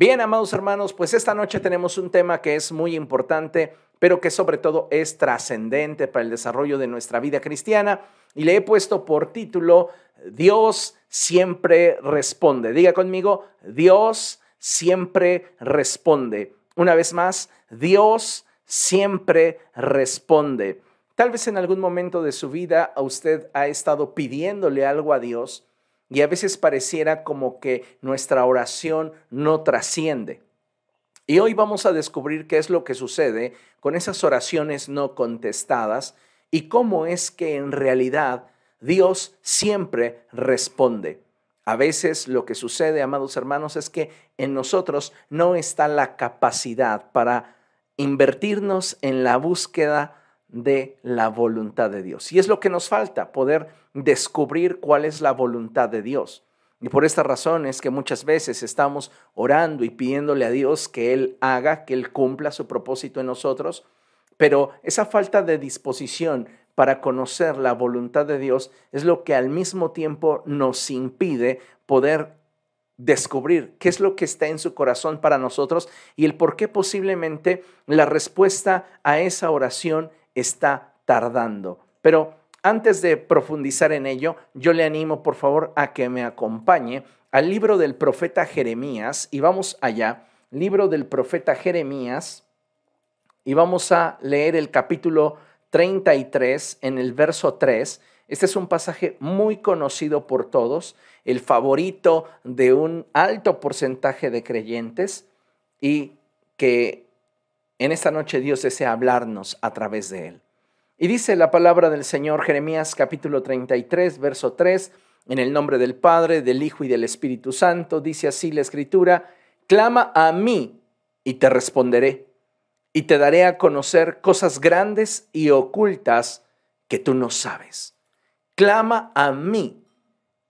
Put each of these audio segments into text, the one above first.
Bien, amados hermanos, pues esta noche tenemos un tema que es muy importante, pero que sobre todo es trascendente para el desarrollo de nuestra vida cristiana y le he puesto por título Dios siempre responde. Diga conmigo, Dios siempre responde. Una vez más, Dios siempre responde. Tal vez en algún momento de su vida a usted ha estado pidiéndole algo a Dios y a veces pareciera como que nuestra oración no trasciende. Y hoy vamos a descubrir qué es lo que sucede con esas oraciones no contestadas y cómo es que en realidad Dios siempre responde. A veces lo que sucede, amados hermanos, es que en nosotros no está la capacidad para invertirnos en la búsqueda de la voluntad de Dios. Y es lo que nos falta, poder descubrir cuál es la voluntad de Dios. Y por esta razón es que muchas veces estamos orando y pidiéndole a Dios que Él haga, que Él cumpla su propósito en nosotros, pero esa falta de disposición para conocer la voluntad de Dios es lo que al mismo tiempo nos impide poder descubrir qué es lo que está en su corazón para nosotros y el por qué posiblemente la respuesta a esa oración está tardando. Pero antes de profundizar en ello, yo le animo por favor a que me acompañe al libro del profeta Jeremías y vamos allá, libro del profeta Jeremías y vamos a leer el capítulo 33 en el verso 3. Este es un pasaje muy conocido por todos, el favorito de un alto porcentaje de creyentes y que en esta noche Dios desea hablarnos a través de él. Y dice la palabra del Señor Jeremías capítulo 33, verso 3, en el nombre del Padre, del Hijo y del Espíritu Santo, dice así la Escritura, clama a mí y te responderé, y te daré a conocer cosas grandes y ocultas que tú no sabes. Clama a mí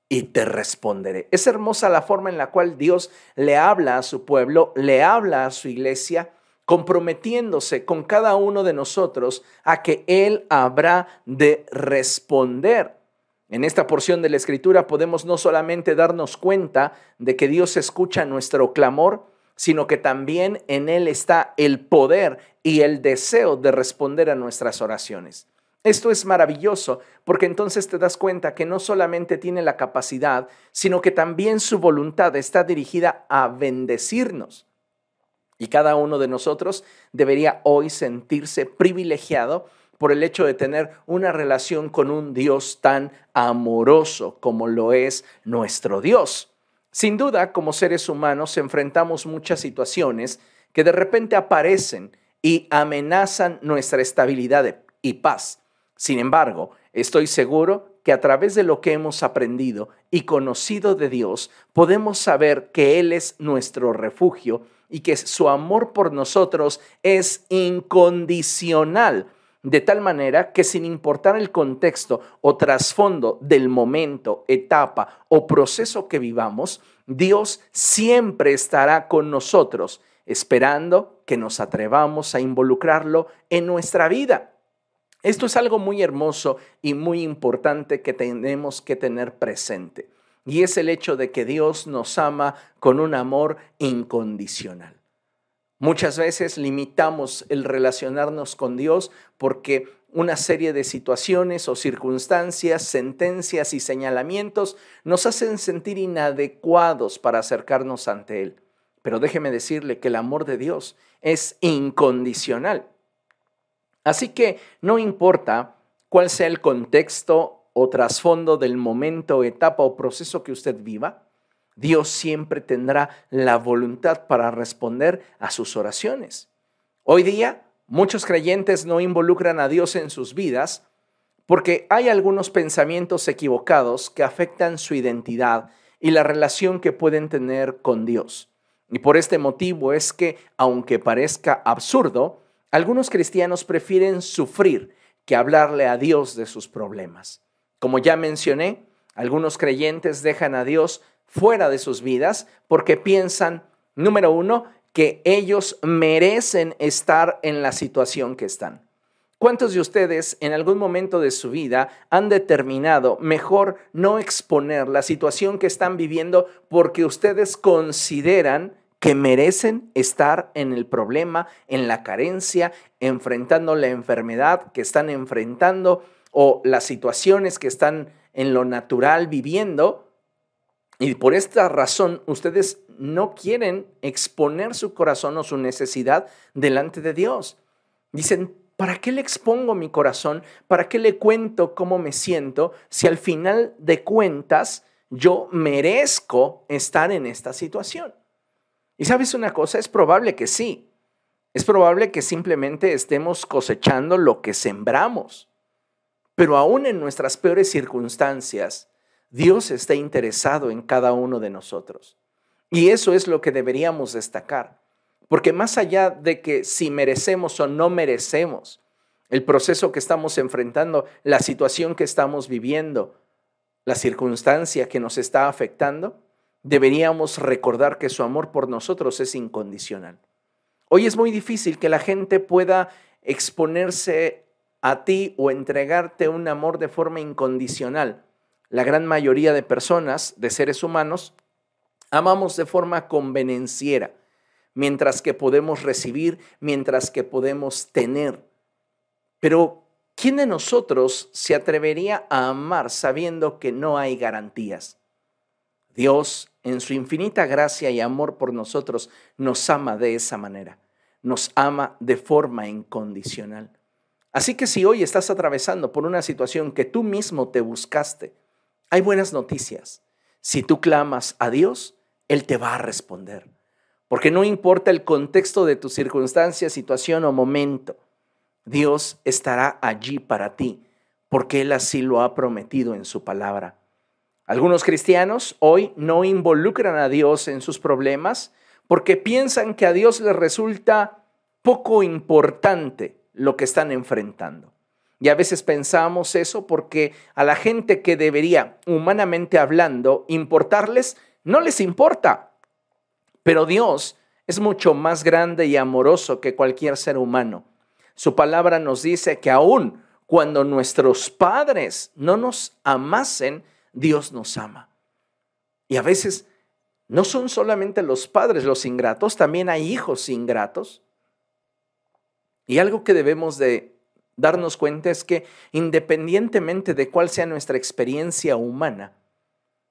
y te responderé. Es hermosa la forma en la cual Dios le habla a su pueblo, le habla a su iglesia, comprometiéndose con cada uno de nosotros a que Él habrá de responder. En esta porción de la Escritura podemos no solamente darnos cuenta de que Dios escucha nuestro clamor, sino que también en Él está el poder y el deseo de responder a nuestras oraciones. Esto es maravilloso porque entonces te das cuenta que no solamente tiene la capacidad, sino que también su voluntad está dirigida a bendecirnos. Y cada uno de nosotros debería hoy sentirse privilegiado por el hecho de tener una relación con un Dios tan amoroso como lo es nuestro Dios. Sin duda, como seres humanos, enfrentamos muchas situaciones que de repente aparecen y amenazan nuestra estabilidad y paz. Sin embargo, estoy seguro que a través de lo que hemos aprendido y conocido de Dios, podemos saber que Él es nuestro refugio y que su amor por nosotros es incondicional, de tal manera que sin importar el contexto o trasfondo del momento, etapa o proceso que vivamos, Dios siempre estará con nosotros, esperando que nos atrevamos a involucrarlo en nuestra vida. Esto es algo muy hermoso y muy importante que tenemos que tener presente y es el hecho de que Dios nos ama con un amor incondicional. Muchas veces limitamos el relacionarnos con Dios porque una serie de situaciones o circunstancias, sentencias y señalamientos nos hacen sentir inadecuados para acercarnos ante Él. Pero déjeme decirle que el amor de Dios es incondicional. Así que no importa cuál sea el contexto o trasfondo del momento, etapa o proceso que usted viva, Dios siempre tendrá la voluntad para responder a sus oraciones. Hoy día, muchos creyentes no involucran a Dios en sus vidas porque hay algunos pensamientos equivocados que afectan su identidad y la relación que pueden tener con Dios. Y por este motivo es que, aunque parezca absurdo, algunos cristianos prefieren sufrir que hablarle a Dios de sus problemas. Como ya mencioné, algunos creyentes dejan a Dios fuera de sus vidas porque piensan, número uno, que ellos merecen estar en la situación que están. ¿Cuántos de ustedes en algún momento de su vida han determinado mejor no exponer la situación que están viviendo porque ustedes consideran que merecen estar en el problema, en la carencia, enfrentando la enfermedad que están enfrentando o las situaciones que están en lo natural viviendo. Y por esta razón ustedes no quieren exponer su corazón o su necesidad delante de Dios. Dicen, ¿para qué le expongo mi corazón? ¿Para qué le cuento cómo me siento si al final de cuentas yo merezco estar en esta situación? Y sabes una cosa, es probable que sí. Es probable que simplemente estemos cosechando lo que sembramos. Pero aún en nuestras peores circunstancias, Dios está interesado en cada uno de nosotros. Y eso es lo que deberíamos destacar. Porque más allá de que si merecemos o no merecemos el proceso que estamos enfrentando, la situación que estamos viviendo, la circunstancia que nos está afectando, deberíamos recordar que su amor por nosotros es incondicional. Hoy es muy difícil que la gente pueda exponerse a ti o entregarte un amor de forma incondicional. La gran mayoría de personas, de seres humanos, amamos de forma convenenciera, mientras que podemos recibir, mientras que podemos tener. Pero, ¿quién de nosotros se atrevería a amar sabiendo que no hay garantías? Dios, en su infinita gracia y amor por nosotros, nos ama de esa manera. Nos ama de forma incondicional. Así que si hoy estás atravesando por una situación que tú mismo te buscaste, hay buenas noticias. Si tú clamas a Dios, Él te va a responder. Porque no importa el contexto de tu circunstancia, situación o momento, Dios estará allí para ti, porque Él así lo ha prometido en su palabra. Algunos cristianos hoy no involucran a Dios en sus problemas porque piensan que a Dios les resulta poco importante lo que están enfrentando. Y a veces pensamos eso porque a la gente que debería, humanamente hablando, importarles, no les importa. Pero Dios es mucho más grande y amoroso que cualquier ser humano. Su palabra nos dice que aún cuando nuestros padres no nos amasen, Dios nos ama. Y a veces no son solamente los padres los ingratos, también hay hijos ingratos. Y algo que debemos de darnos cuenta es que independientemente de cuál sea nuestra experiencia humana,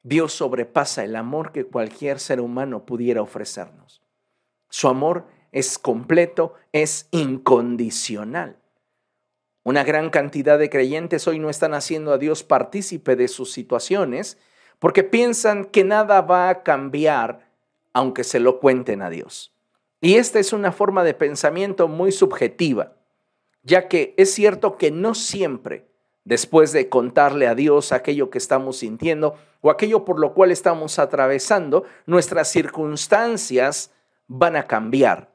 Dios sobrepasa el amor que cualquier ser humano pudiera ofrecernos. Su amor es completo, es incondicional. Una gran cantidad de creyentes hoy no están haciendo a Dios partícipe de sus situaciones porque piensan que nada va a cambiar aunque se lo cuenten a Dios. Y esta es una forma de pensamiento muy subjetiva, ya que es cierto que no siempre, después de contarle a Dios aquello que estamos sintiendo o aquello por lo cual estamos atravesando, nuestras circunstancias van a cambiar.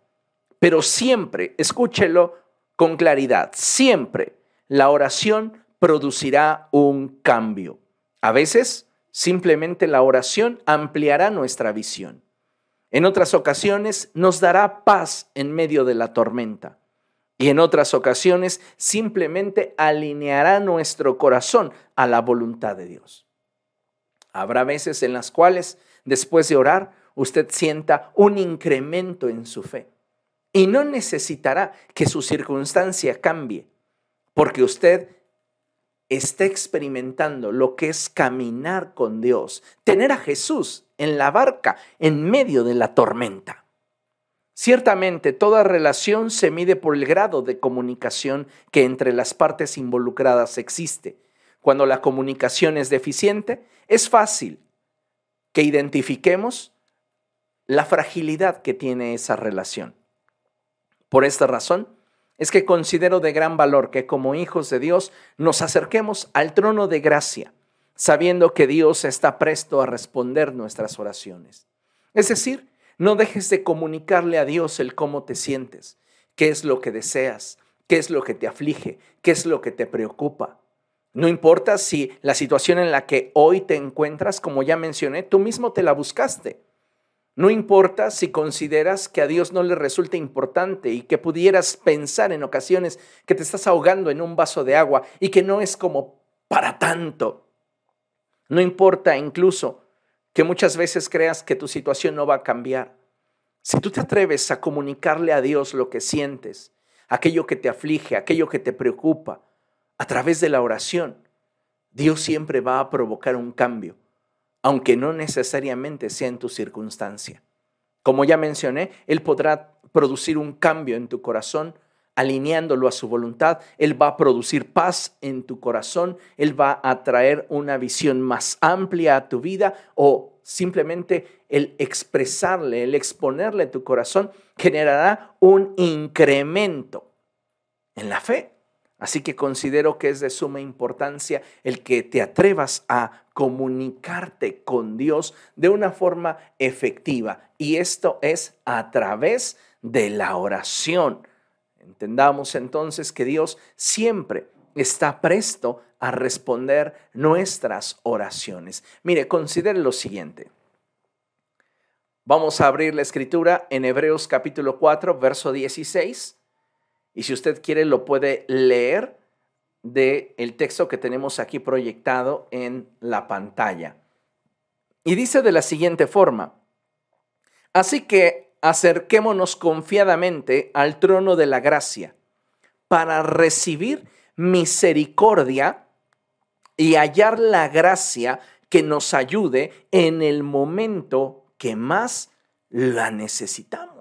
Pero siempre, escúchelo, con claridad. Siempre la oración producirá un cambio. A veces, simplemente la oración ampliará nuestra visión. En otras ocasiones, nos dará paz en medio de la tormenta. Y en otras ocasiones, simplemente alineará nuestro corazón a la voluntad de Dios. Habrá veces en las cuales, después de orar, usted sienta un incremento en su fe y no necesitará que su circunstancia cambie, porque usted está experimentando lo que es caminar con Dios, tener a Jesús en la barca en medio de la tormenta. Ciertamente, toda relación se mide por el grado de comunicación que entre las partes involucradas existe. Cuando la comunicación es deficiente, es fácil que identifiquemos la fragilidad que tiene esa relación. Por esta razón, es que considero de gran valor que como hijos de Dios nos acerquemos al trono de gracia, sabiendo que Dios está presto a responder nuestras oraciones. Es decir, no dejes de comunicarle a Dios el cómo te sientes, qué es lo que deseas, qué es lo que te aflige, qué es lo que te preocupa. No importa si la situación en la que hoy te encuentras, como ya mencioné, tú mismo te la buscaste. No importa si consideras que a Dios no le resulta importante y que pudieras pensar en ocasiones que te estás ahogando en un vaso de agua y que no es como para tanto. No importa incluso que muchas veces creas que tu situación no va a cambiar. Si tú te atreves a comunicarle a Dios lo que sientes, aquello que te aflige, aquello que te preocupa, a través de la oración, Dios siempre va a provocar un cambio, aunque no necesariamente sea en tu circunstancia. Como ya mencioné, Él podrá producir un cambio en tu corazón alineándolo a su voluntad. Él va a producir paz en tu corazón. Él va a traer una visión más amplia a tu vida o simplemente el expresarle, el exponerle tu corazón generará un incremento en la fe. Así que considero que es de suma importancia el que te atrevas a comunicarte con Dios de una forma efectiva. Y esto es a través de la oración. Entendamos entonces que Dios siempre está presto a responder nuestras oraciones. Mire, considere lo siguiente. Vamos a abrir la escritura en Hebreos capítulo 4, verso 16. Y si usted quiere, lo puede leer del el texto que tenemos aquí proyectado en la pantalla. Y dice de la siguiente forma, así que acerquémonos confiadamente al trono de la gracia para recibir misericordia y hallar la gracia que nos ayude en el momento que más la necesitamos.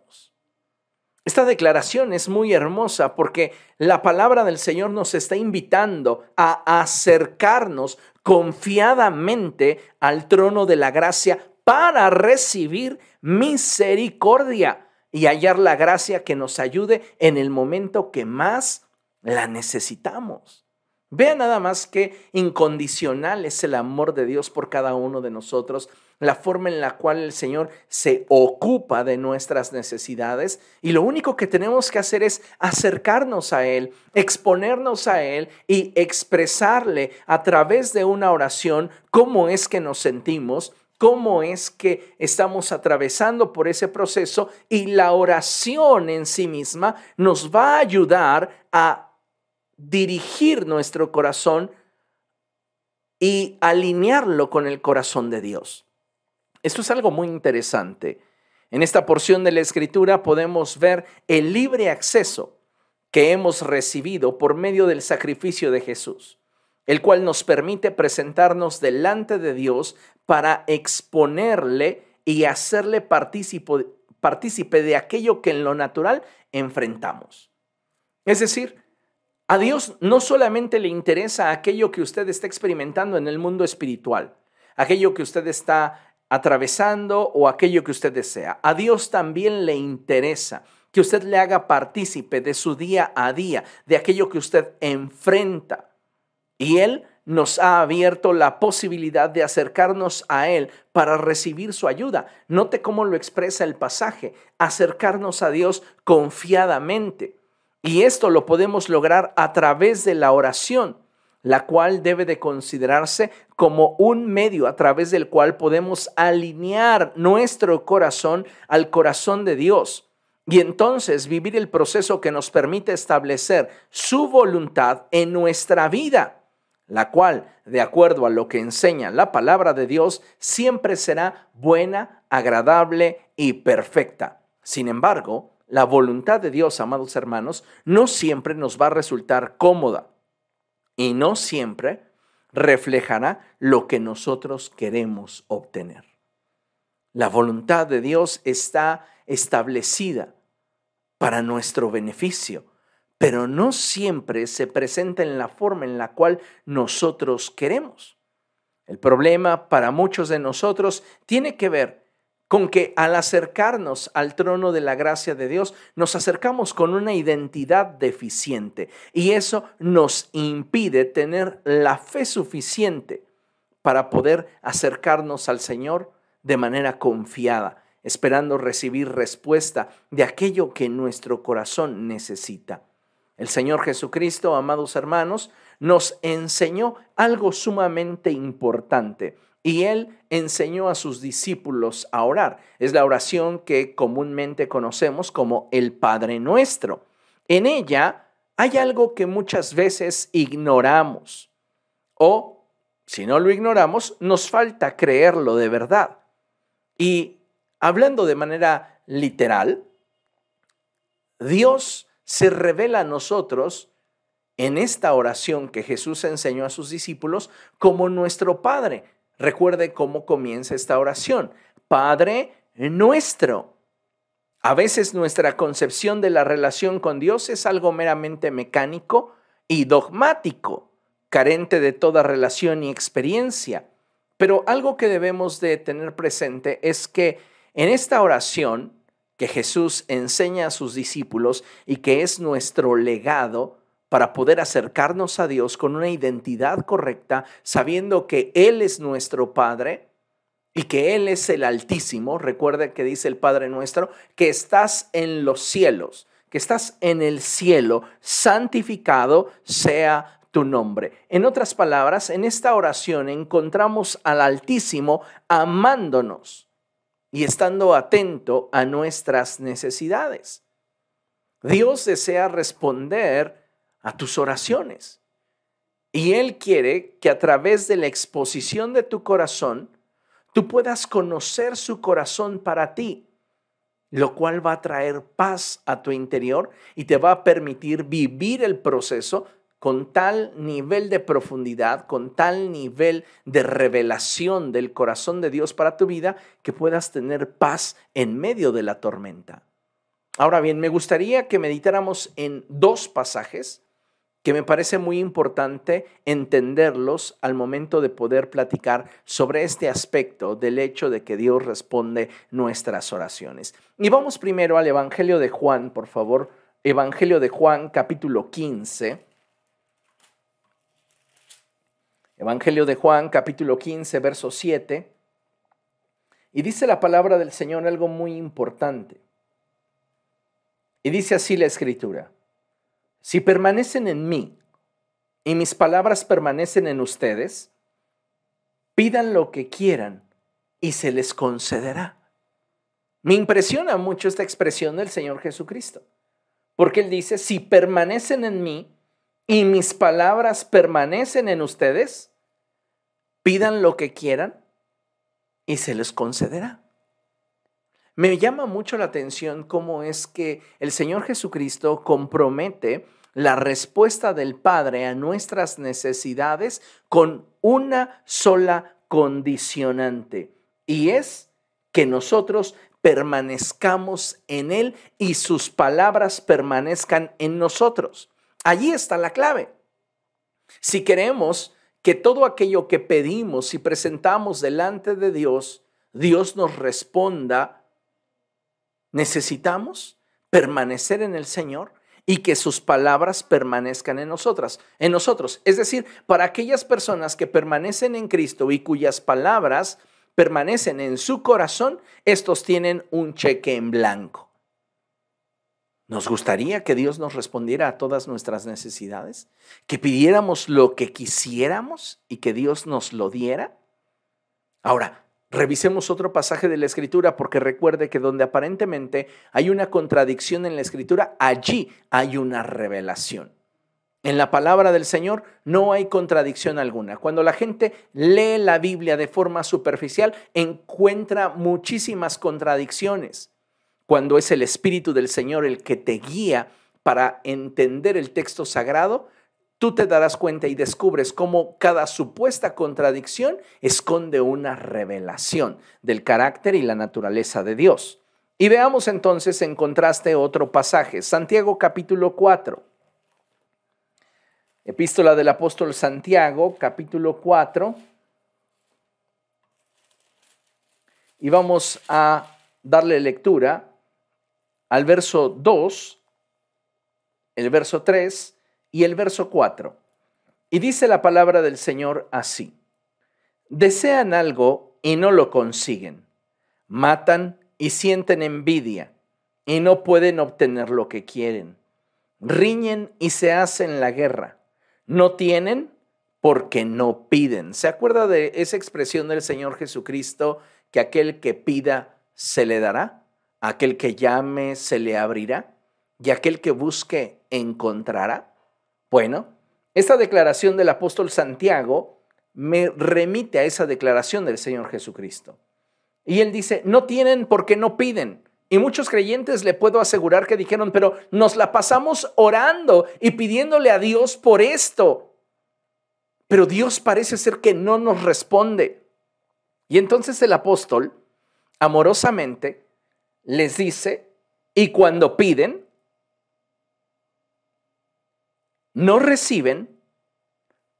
Esta declaración es muy hermosa porque la palabra del Señor nos está invitando a acercarnos confiadamente al trono de la gracia para recibir misericordia y hallar la gracia que nos ayude en el momento que más la necesitamos. Vea nada más que incondicional es el amor de Dios por cada uno de nosotros, la forma en la cual el Señor se ocupa de nuestras necesidades y lo único que tenemos que hacer es acercarnos a Él, exponernos a Él y expresarle a través de una oración cómo es que nos sentimos, cómo es que estamos atravesando por ese proceso y la oración en sí misma nos va a ayudar a dirigir nuestro corazón y alinearlo con el corazón de Dios. Esto es algo muy interesante. En esta porción de la escritura podemos ver el libre acceso que hemos recibido por medio del sacrificio de Jesús, el cual nos permite presentarnos delante de Dios para exponerle y hacerle partícipe de aquello que en lo natural enfrentamos. Es decir, a Dios no solamente le interesa aquello que usted está experimentando en el mundo espiritual, aquello que usted está atravesando o aquello que usted desea. A Dios también le interesa que usted le haga partícipe de su día a día, de aquello que usted enfrenta. Y Él nos ha abierto la posibilidad de acercarnos a Él para recibir su ayuda. Note cómo lo expresa el pasaje, acercarnos a Dios confiadamente. Y esto lo podemos lograr a través de la oración, la cual debe de considerarse como un medio a través del cual podemos alinear nuestro corazón al corazón de Dios. Y entonces vivir el proceso que nos permite establecer su voluntad en nuestra vida, la cual, de acuerdo a lo que enseña la palabra de Dios, siempre será buena, agradable y perfecta. Sin embargo, la voluntad de Dios, amados hermanos, no siempre nos va a resultar cómoda y no siempre reflejará lo que nosotros queremos obtener. La voluntad de Dios está establecida para nuestro beneficio, pero no siempre se presenta en la forma en la cual nosotros queremos. El problema para muchos de nosotros tiene que ver con que al acercarnos al trono de la gracia de Dios, nos acercamos con una identidad deficiente y eso nos impide tener la fe suficiente para poder acercarnos al Señor de manera confiada, esperando recibir respuesta de aquello que nuestro corazón necesita. El Señor Jesucristo, amados hermanos, nos enseñó algo sumamente importante y él enseñó a sus discípulos a orar. Es la oración que comúnmente conocemos como el Padre Nuestro. En ella hay algo que muchas veces ignoramos o, si no lo ignoramos, nos falta creerlo de verdad. Y hablando de manera literal, Dios se revela a nosotros en esta oración que Jesús enseñó a sus discípulos como nuestro Padre. Recuerde cómo comienza esta oración. Padre nuestro. A veces nuestra concepción de la relación con Dios es algo meramente mecánico y dogmático, carente de toda relación y experiencia. Pero algo que debemos de tener presente es que en esta oración que Jesús enseña a sus discípulos y que es nuestro legado para poder acercarnos a Dios con una identidad correcta, sabiendo que Él es nuestro Padre, y que Él es el Altísimo, recuerde que dice el Padre nuestro, que estás en los cielos, que estás en el cielo, santificado sea tu nombre. En otras palabras, en esta oración encontramos al Altísimo amándonos y estando atento a nuestras necesidades. Dios desea responder a tus oraciones y Él quiere que a través de la exposición de tu corazón, tú puedas conocer su corazón para ti, lo cual va a traer paz a tu interior y te va a permitir vivir el proceso con tal nivel de profundidad, con tal nivel de revelación del corazón de Dios para tu vida, que puedas tener paz en medio de la tormenta. Ahora bien, me gustaría que meditáramos en dos pasajes que me parece muy importante entenderlos al momento de poder platicar sobre este aspecto del hecho de que Dios responde nuestras oraciones. Y vamos primero al Evangelio de Juan, por favor. Evangelio de Juan, capítulo 15. Evangelio de Juan, capítulo 15, verso 7. Y dice la palabra del Señor algo muy importante. Y dice así la escritura. Si permanecen en mí y mis palabras permanecen en ustedes, pidan lo que quieran y se les concederá. Me impresiona mucho esta expresión del Señor Jesucristo, porque Él dice, si permanecen en mí y mis palabras permanecen en ustedes, pidan lo que quieran y se les concederá. Me llama mucho la atención cómo es que el Señor Jesucristo compromete la respuesta del Padre a nuestras necesidades con una sola condicionante y es que nosotros permanezcamos en Él y sus palabras permanezcan en nosotros. Allí está la clave. Si queremos que todo aquello que pedimos y presentamos delante de Dios, Dios nos responda Necesitamos permanecer en el Señor y que sus palabras permanezcan en nosotras, en nosotros. Es decir, para aquellas personas que permanecen en Cristo y cuyas palabras permanecen en su corazón, estos tienen un cheque en blanco. ¿Nos gustaría que Dios nos respondiera a todas nuestras necesidades? ¿Que pidiéramos lo que quisiéramos y que Dios nos lo diera? Ahora, Revisemos otro pasaje de la escritura porque recuerde que donde aparentemente hay una contradicción en la escritura, allí hay una revelación. En la palabra del Señor no hay contradicción alguna. Cuando la gente lee la Biblia de forma superficial, encuentra muchísimas contradicciones. Cuando es el Espíritu del Señor el que te guía para entender el texto sagrado, tú te darás cuenta y descubres cómo cada supuesta contradicción esconde una revelación del carácter y la naturaleza de Dios. Y veamos entonces en contraste otro pasaje, Santiago capítulo 4. Epístola del apóstol Santiago capítulo 4. Y vamos a darle lectura al verso 2, el verso 3 y el verso 4. Y dice la palabra del Señor así. Desean algo y no lo consiguen. Matan y sienten envidia y no pueden obtener lo que quieren. Riñen y se hacen la guerra. No tienen porque no piden. ¿Se acuerda de esa expresión del Señor Jesucristo que aquel que pida se le dará? Aquel que llame se le abrirá y aquel que busque encontrará. Bueno, esta declaración del apóstol Santiago me remite a esa declaración del Señor Jesucristo. Y él dice, no tienen porque no piden. Y muchos creyentes le puedo asegurar que dijeron, pero nos la pasamos orando y pidiéndole a Dios por esto. Pero Dios parece ser que no nos responde. Y entonces el apóstol, amorosamente, les dice, y cuando piden, no reciben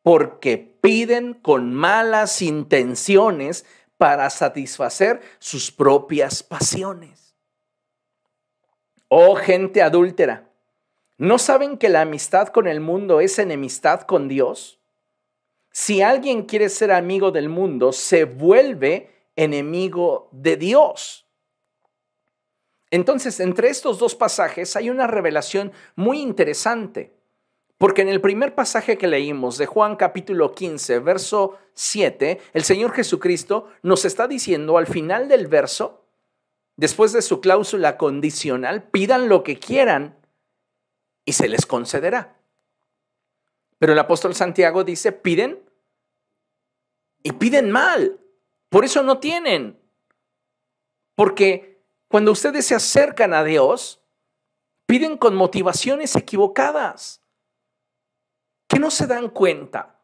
porque piden con malas intenciones para satisfacer sus propias pasiones. Oh gente adúltera, ¿no saben que la amistad con el mundo es enemistad con Dios? Si alguien quiere ser amigo del mundo, se vuelve enemigo de Dios. Entonces, entre estos dos pasajes hay una revelación muy interesante. Porque en el primer pasaje que leímos de Juan capítulo 15, verso 7, el Señor Jesucristo nos está diciendo al final del verso, después de su cláusula condicional, pidan lo que quieran y se les concederá. Pero el apóstol Santiago dice, piden y piden mal. Por eso no tienen. Porque cuando ustedes se acercan a Dios, piden con motivaciones equivocadas que no se dan cuenta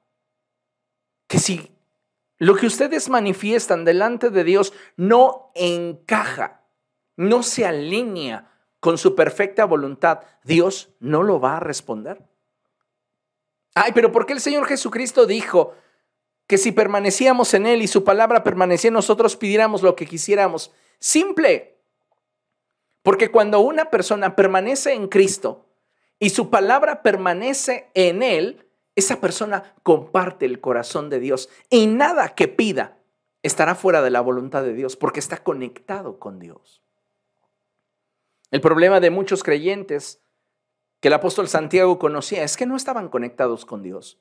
que si lo que ustedes manifiestan delante de Dios no encaja, no se alinea con su perfecta voluntad, Dios no lo va a responder. Ay, pero ¿por qué el Señor Jesucristo dijo que si permanecíamos en Él y su palabra permanecía en nosotros, pidiéramos lo que quisiéramos? Simple. Porque cuando una persona permanece en Cristo, y su palabra permanece en él, esa persona comparte el corazón de Dios y nada que pida estará fuera de la voluntad de Dios porque está conectado con Dios. El problema de muchos creyentes que el apóstol Santiago conocía es que no estaban conectados con Dios,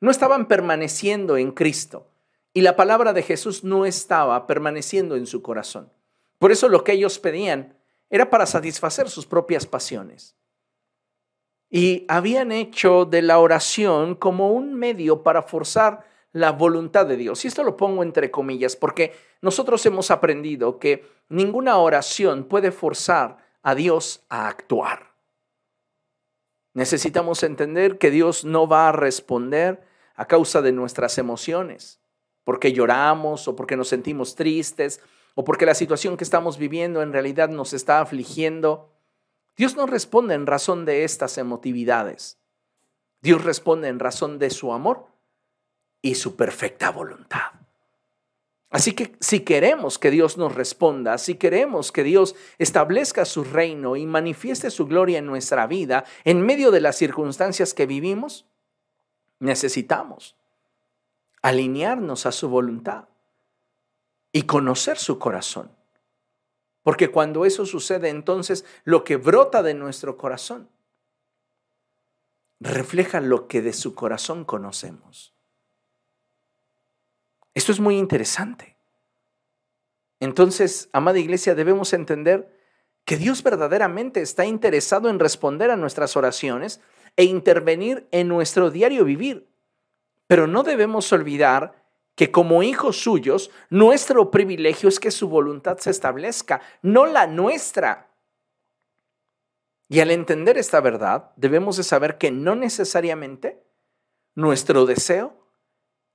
no estaban permaneciendo en Cristo y la palabra de Jesús no estaba permaneciendo en su corazón. Por eso lo que ellos pedían era para satisfacer sus propias pasiones y habían hecho de la oración como un medio para forzar la voluntad de Dios. Y esto lo pongo entre comillas porque nosotros hemos aprendido que ninguna oración puede forzar a Dios a actuar. Necesitamos entender que Dios no va a responder a causa de nuestras emociones, porque lloramos o porque nos sentimos tristes o porque la situación que estamos viviendo en realidad nos está afligiendo. Dios no responde en razón de estas emotividades. Dios responde en razón de su amor y su perfecta voluntad. Así que si queremos que Dios nos responda, si queremos que Dios establezca su reino y manifieste su gloria en nuestra vida, en medio de las circunstancias que vivimos, necesitamos alinearnos a su voluntad y conocer su corazón. Porque cuando eso sucede, entonces lo que brota de nuestro corazón refleja lo que de su corazón conocemos. Esto es muy interesante. Entonces, amada iglesia, debemos entender que Dios verdaderamente está interesado en responder a nuestras oraciones e intervenir en nuestro diario vivir. Pero no debemos olvidar que como hijos suyos, nuestro privilegio es que su voluntad se establezca, no la nuestra. Y al entender esta verdad, debemos de saber que no necesariamente nuestro deseo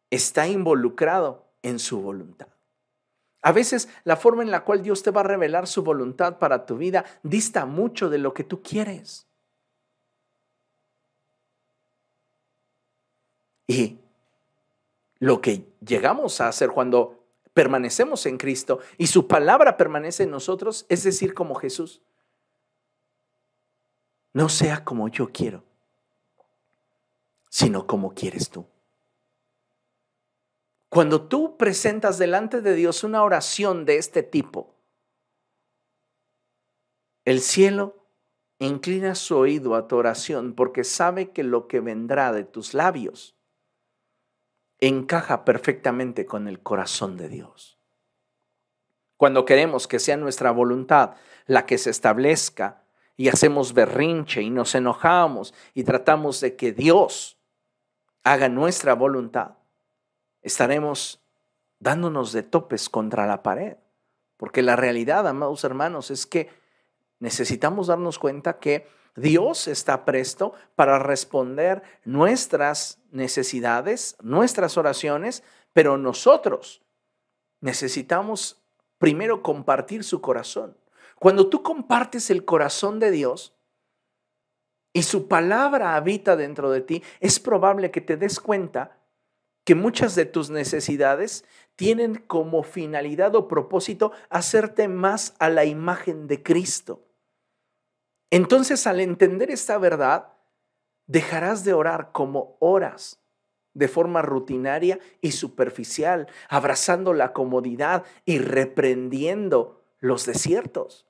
está involucrado en su voluntad. A veces la forma en la cual Dios te va a revelar su voluntad para tu vida dista mucho de lo que tú quieres. Y lo que llegamos a hacer cuando permanecemos en Cristo y su palabra permanece en nosotros, es decir, como Jesús. No sea como yo quiero, sino como quieres tú. Cuando tú presentas delante de Dios una oración de este tipo, el cielo inclina su oído a tu oración porque sabe que lo que vendrá de tus labios encaja perfectamente con el corazón de Dios. Cuando queremos que sea nuestra voluntad la que se establezca y hacemos berrinche y nos enojamos y tratamos de que Dios haga nuestra voluntad, estaremos dándonos de topes contra la pared. Porque la realidad, amados hermanos, es que necesitamos darnos cuenta que Dios está presto para responder nuestras necesidades, nuestras oraciones, pero nosotros necesitamos primero compartir su corazón. Cuando tú compartes el corazón de Dios y su palabra habita dentro de ti, es probable que te des cuenta que muchas de tus necesidades tienen como finalidad o propósito hacerte más a la imagen de Cristo. Entonces, al entender esta verdad, dejarás de orar como oras, de forma rutinaria y superficial, abrazando la comodidad y reprendiendo los desiertos.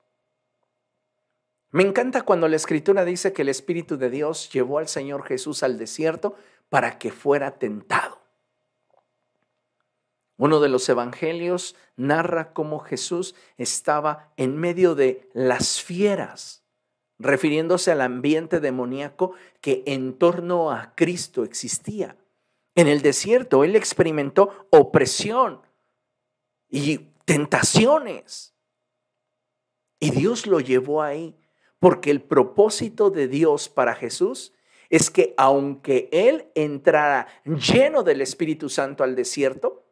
Me encanta cuando la escritura dice que el Espíritu de Dios llevó al Señor Jesús al desierto para que fuera tentado. Uno de los evangelios narra cómo Jesús estaba en medio de las fieras refiriéndose al ambiente demoníaco que en torno a Cristo existía. En el desierto él experimentó opresión y tentaciones. Y Dios lo llevó ahí, porque el propósito de Dios para Jesús es que aunque él entrara lleno del Espíritu Santo al desierto,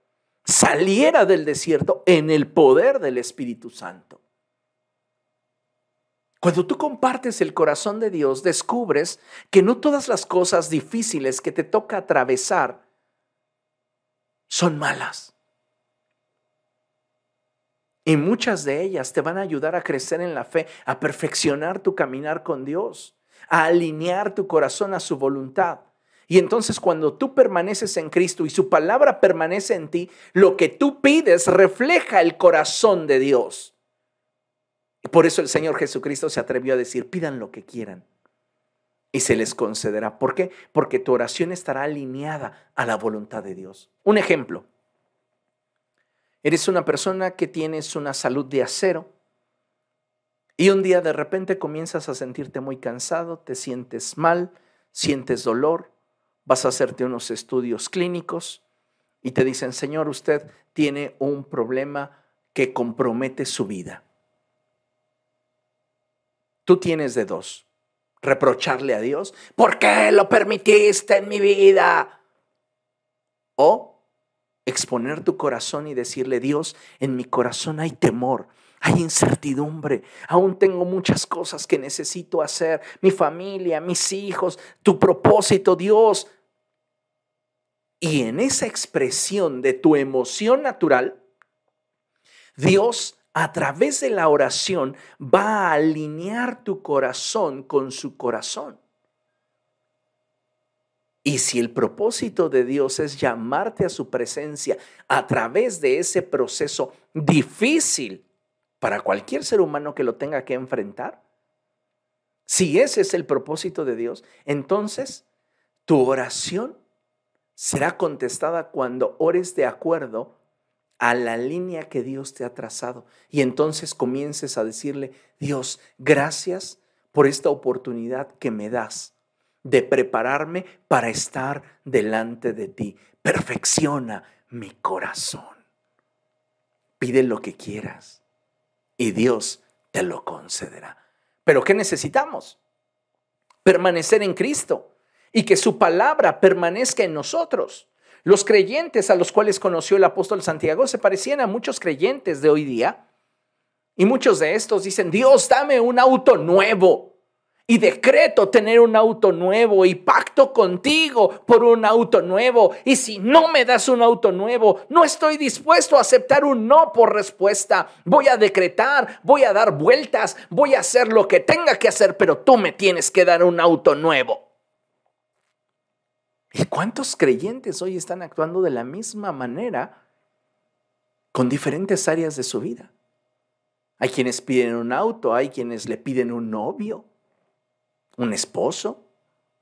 saliera del desierto en el poder del Espíritu Santo. Cuando tú compartes el corazón de Dios, descubres que no todas las cosas difíciles que te toca atravesar son malas. Y muchas de ellas te van a ayudar a crecer en la fe, a perfeccionar tu caminar con Dios, a alinear tu corazón a su voluntad. Y entonces cuando tú permaneces en Cristo y su palabra permanece en ti, lo que tú pides refleja el corazón de Dios. Por eso el Señor Jesucristo se atrevió a decir, pidan lo que quieran y se les concederá. ¿Por qué? Porque tu oración estará alineada a la voluntad de Dios. Un ejemplo. Eres una persona que tienes una salud de acero y un día de repente comienzas a sentirte muy cansado, te sientes mal, sientes dolor, vas a hacerte unos estudios clínicos y te dicen, Señor, usted tiene un problema que compromete su vida. Tú tienes de dos. Reprocharle a Dios, ¿por qué lo permitiste en mi vida? O exponer tu corazón y decirle, Dios, en mi corazón hay temor, hay incertidumbre, aún tengo muchas cosas que necesito hacer, mi familia, mis hijos, tu propósito, Dios. Y en esa expresión de tu emoción natural, Dios a través de la oración va a alinear tu corazón con su corazón. Y si el propósito de Dios es llamarte a su presencia a través de ese proceso difícil para cualquier ser humano que lo tenga que enfrentar, si ese es el propósito de Dios, entonces tu oración será contestada cuando ores de acuerdo a la línea que Dios te ha trazado. Y entonces comiences a decirle, Dios, gracias por esta oportunidad que me das de prepararme para estar delante de ti. Perfecciona mi corazón. Pide lo que quieras y Dios te lo concederá. Pero ¿qué necesitamos? Permanecer en Cristo y que su palabra permanezca en nosotros. Los creyentes a los cuales conoció el apóstol Santiago se parecían a muchos creyentes de hoy día. Y muchos de estos dicen, Dios, dame un auto nuevo. Y decreto tener un auto nuevo y pacto contigo por un auto nuevo. Y si no me das un auto nuevo, no estoy dispuesto a aceptar un no por respuesta. Voy a decretar, voy a dar vueltas, voy a hacer lo que tenga que hacer, pero tú me tienes que dar un auto nuevo. ¿Y cuántos creyentes hoy están actuando de la misma manera con diferentes áreas de su vida? Hay quienes piden un auto, hay quienes le piden un novio, un esposo,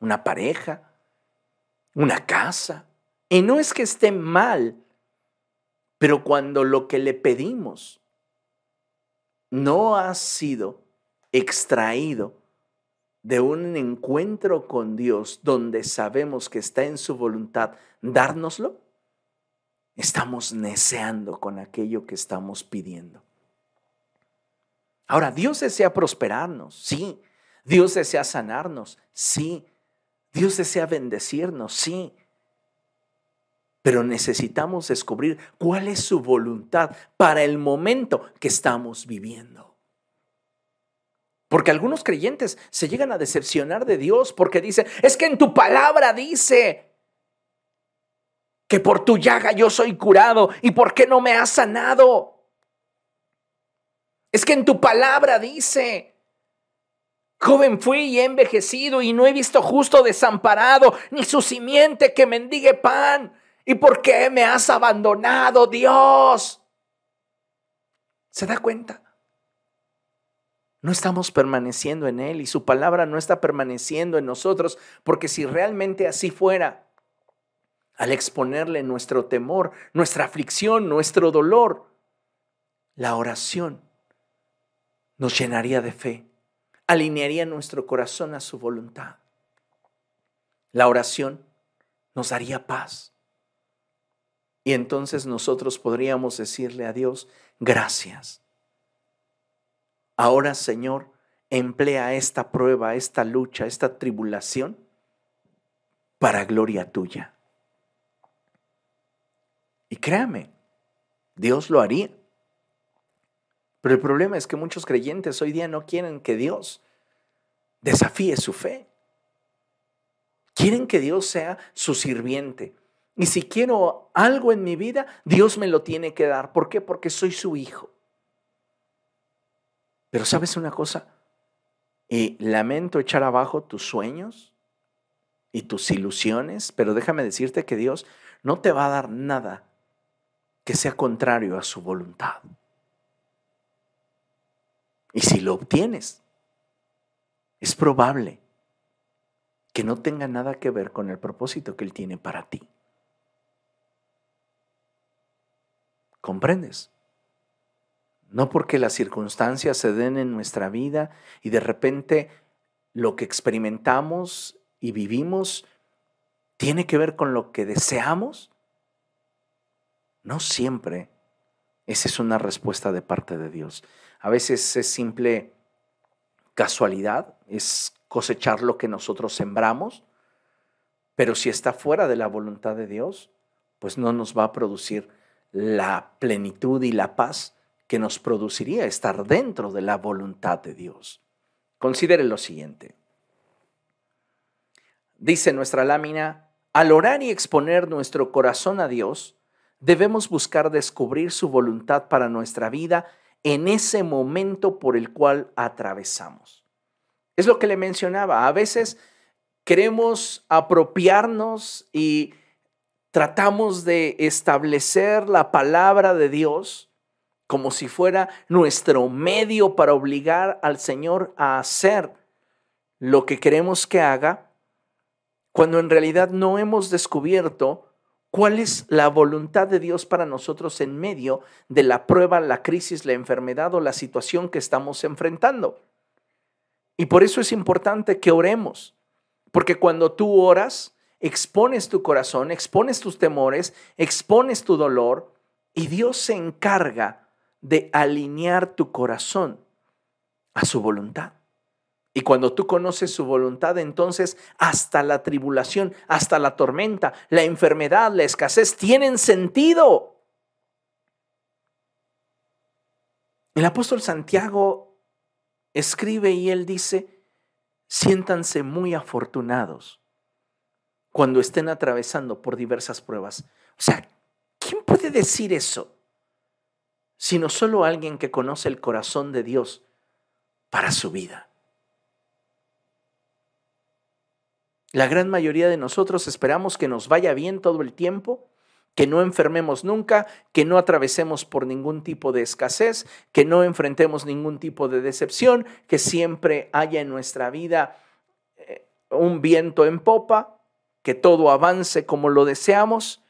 una pareja, una casa. Y no es que esté mal, pero cuando lo que le pedimos no ha sido extraído de un encuentro con Dios donde sabemos que está en su voluntad dárnoslo, estamos neceando con aquello que estamos pidiendo. Ahora, Dios desea prosperarnos, sí. Dios desea sanarnos, sí. Dios desea bendecirnos, sí. Pero necesitamos descubrir cuál es su voluntad para el momento que estamos viviendo. Porque algunos creyentes se llegan a decepcionar de Dios porque dicen, es que en tu palabra dice que por tu llaga yo soy curado y por qué no me has sanado. Es que en tu palabra dice, joven fui y he envejecido y no he visto justo desamparado ni su simiente que mendigue pan. ¿Y por qué me has abandonado, Dios? ¿Se da cuenta? No estamos permaneciendo en Él y su palabra no está permaneciendo en nosotros, porque si realmente así fuera, al exponerle nuestro temor, nuestra aflicción, nuestro dolor, la oración nos llenaría de fe, alinearía nuestro corazón a su voluntad. La oración nos daría paz. Y entonces nosotros podríamos decirle a Dios, gracias Ahora, Señor, emplea esta prueba, esta lucha, esta tribulación para gloria tuya. Y créame, Dios lo haría. Pero el problema es que muchos creyentes hoy día no quieren que Dios desafíe su fe. Quieren que Dios sea su sirviente. Y si quiero algo en mi vida, Dios me lo tiene que dar. ¿Por qué? Porque soy su hijo. Pero sabes una cosa, y lamento echar abajo tus sueños y tus ilusiones, pero déjame decirte que Dios no te va a dar nada que sea contrario a su voluntad. Y si lo obtienes, es probable que no tenga nada que ver con el propósito que Él tiene para ti. ¿Comprendes? No porque las circunstancias se den en nuestra vida y de repente lo que experimentamos y vivimos tiene que ver con lo que deseamos. No siempre esa es una respuesta de parte de Dios. A veces es simple casualidad, es cosechar lo que nosotros sembramos, pero si está fuera de la voluntad de Dios, pues no nos va a producir la plenitud y la paz que nos produciría estar dentro de la voluntad de Dios. Considere lo siguiente. Dice nuestra lámina, al orar y exponer nuestro corazón a Dios, debemos buscar descubrir su voluntad para nuestra vida en ese momento por el cual atravesamos. Es lo que le mencionaba. A veces queremos apropiarnos y tratamos de establecer la palabra de Dios como si fuera nuestro medio para obligar al Señor a hacer lo que queremos que haga, cuando en realidad no hemos descubierto cuál es la voluntad de Dios para nosotros en medio de la prueba, la crisis, la enfermedad o la situación que estamos enfrentando. Y por eso es importante que oremos, porque cuando tú oras, expones tu corazón, expones tus temores, expones tu dolor, y Dios se encarga de alinear tu corazón a su voluntad. Y cuando tú conoces su voluntad, entonces hasta la tribulación, hasta la tormenta, la enfermedad, la escasez tienen sentido. El apóstol Santiago escribe y él dice, siéntanse muy afortunados cuando estén atravesando por diversas pruebas. O sea, ¿quién puede decir eso? Sino solo alguien que conoce el corazón de Dios para su vida. La gran mayoría de nosotros esperamos que nos vaya bien todo el tiempo, que no enfermemos nunca, que no atravesemos por ningún tipo de escasez, que no enfrentemos ningún tipo de decepción, que siempre haya en nuestra vida eh, un viento en popa, que todo avance como lo deseamos.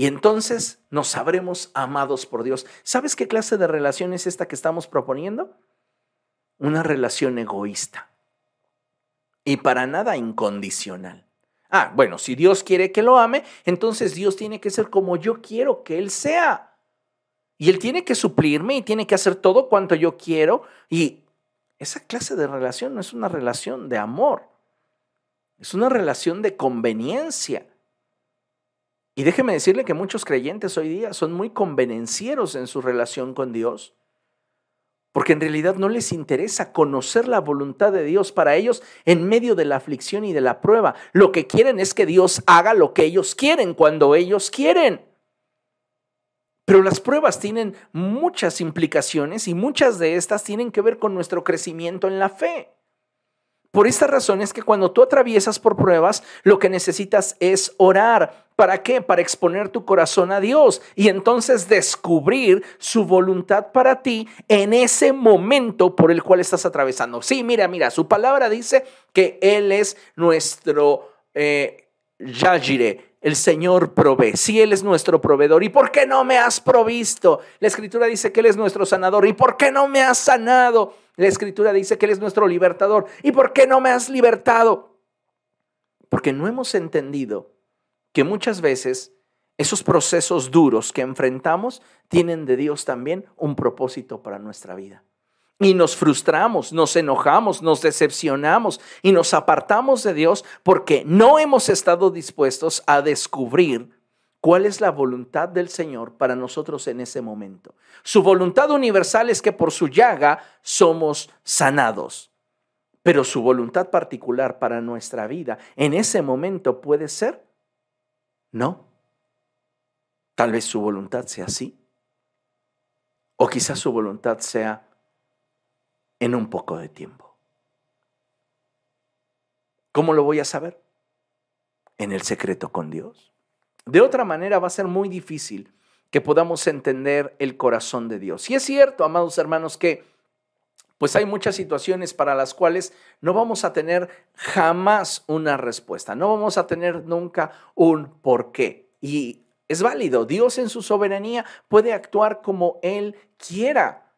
Y entonces nos sabremos amados por Dios. ¿Sabes qué clase de relación es esta que estamos proponiendo? Una relación egoísta y para nada incondicional. Ah, bueno, si Dios quiere que lo ame, entonces Dios tiene que ser como yo quiero que Él sea. Y Él tiene que suplirme y tiene que hacer todo cuanto yo quiero. Y esa clase de relación no es una relación de amor, es una relación de conveniencia. Y déjeme decirle que muchos creyentes hoy día son muy convenencieros en su relación con Dios, porque en realidad no les interesa conocer la voluntad de Dios para ellos en medio de la aflicción y de la prueba. Lo que quieren es que Dios haga lo que ellos quieren cuando ellos quieren. Pero las pruebas tienen muchas implicaciones y muchas de estas tienen que ver con nuestro crecimiento en la fe. Por esta razón es que cuando tú atraviesas por pruebas, lo que necesitas es orar. ¿Para qué? Para exponer tu corazón a Dios y entonces descubrir su voluntad para ti en ese momento por el cual estás atravesando. Sí, mira, mira, su palabra dice que Él es nuestro eh, Yajire, el Señor provee. Si Él es nuestro proveedor, ¿y por qué no me has provisto? La Escritura dice que Él es nuestro sanador, ¿y por qué no me has sanado? La escritura dice que Él es nuestro libertador. ¿Y por qué no me has libertado? Porque no hemos entendido que muchas veces esos procesos duros que enfrentamos tienen de Dios también un propósito para nuestra vida. Y nos frustramos, nos enojamos, nos decepcionamos y nos apartamos de Dios porque no hemos estado dispuestos a descubrir cuál es la voluntad del Señor para nosotros en ese momento. Su voluntad universal es que por su llaga somos sanados, pero su voluntad particular para nuestra vida en ese momento puede ser, no. Tal vez su voluntad sea así, o quizás su voluntad sea en un poco de tiempo. ¿Cómo lo voy a saber? En el secreto con Dios. De otra manera va a ser muy difícil que podamos entender el corazón de Dios. Y es cierto, amados hermanos, que pues hay muchas situaciones para las cuales no vamos a tener jamás una respuesta, no vamos a tener nunca un por qué. Y es válido, Dios en su soberanía puede actuar como Él quiera.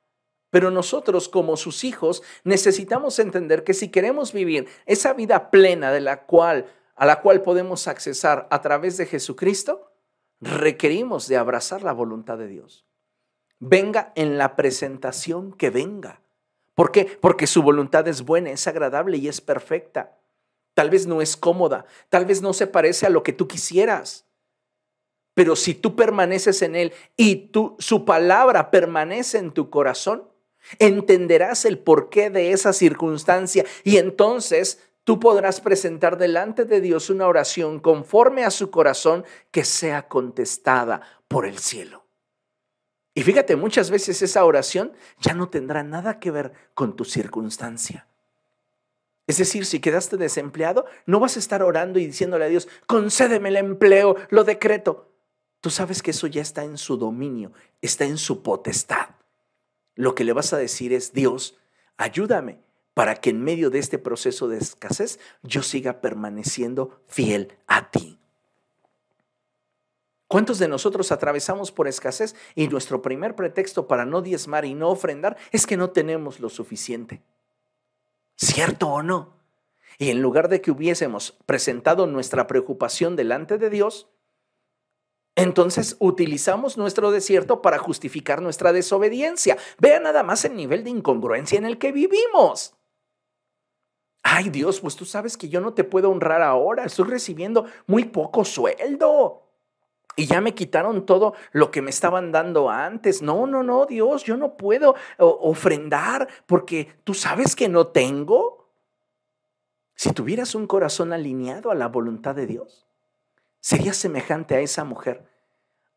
Pero nosotros como sus hijos necesitamos entender que si queremos vivir esa vida plena de la cual a la cual podemos accesar a través de Jesucristo, requerimos de abrazar la voluntad de Dios. Venga en la presentación que venga. ¿Por qué? Porque su voluntad es buena, es agradable y es perfecta. Tal vez no es cómoda, tal vez no se parece a lo que tú quisieras. Pero si tú permaneces en Él y su palabra permanece en tu corazón, entenderás el porqué de esa circunstancia y entonces tú podrás presentar delante de Dios una oración conforme a su corazón que sea contestada por el cielo. Y fíjate, muchas veces esa oración ya no tendrá nada que ver con tu circunstancia. Es decir, si quedaste desempleado, no vas a estar orando y diciéndole a Dios, concédeme el empleo, lo decreto. Tú sabes que eso ya está en su dominio, está en su potestad. Lo que le vas a decir es, Dios, ayúdame para que en medio de este proceso de escasez yo siga permaneciendo fiel a ti. ¿Cuántos de nosotros atravesamos por escasez y nuestro primer pretexto para no diezmar y no ofrendar es que no tenemos lo suficiente? ¿Cierto o no? Y en lugar de que hubiésemos presentado nuestra preocupación delante de Dios, entonces utilizamos nuestro desierto para justificar nuestra desobediencia. Vea nada más el nivel de incongruencia en el que vivimos. Ay Dios, pues tú sabes que yo no te puedo honrar ahora, estoy recibiendo muy poco sueldo. Y ya me quitaron todo lo que me estaban dando antes. No, no, no, Dios, yo no puedo ofrendar porque tú sabes que no tengo. Si tuvieras un corazón alineado a la voluntad de Dios, sería semejante a esa mujer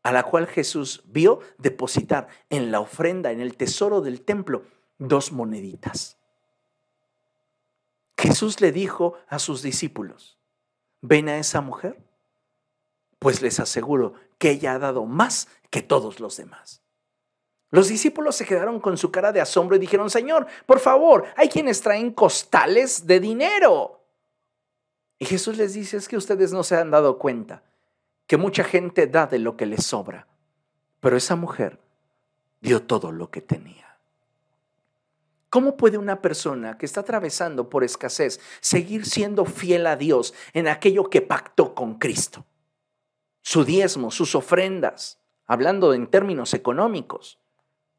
a la cual Jesús vio depositar en la ofrenda, en el tesoro del templo, dos moneditas. Jesús le dijo a sus discípulos, ¿ven a esa mujer? Pues les aseguro que ella ha dado más que todos los demás. Los discípulos se quedaron con su cara de asombro y dijeron, Señor, por favor, hay quienes traen costales de dinero. Y Jesús les dice, es que ustedes no se han dado cuenta que mucha gente da de lo que les sobra, pero esa mujer dio todo lo que tenía. ¿Cómo puede una persona que está atravesando por escasez seguir siendo fiel a Dios en aquello que pactó con Cristo? Su diezmo, sus ofrendas. hablando en términos económicos,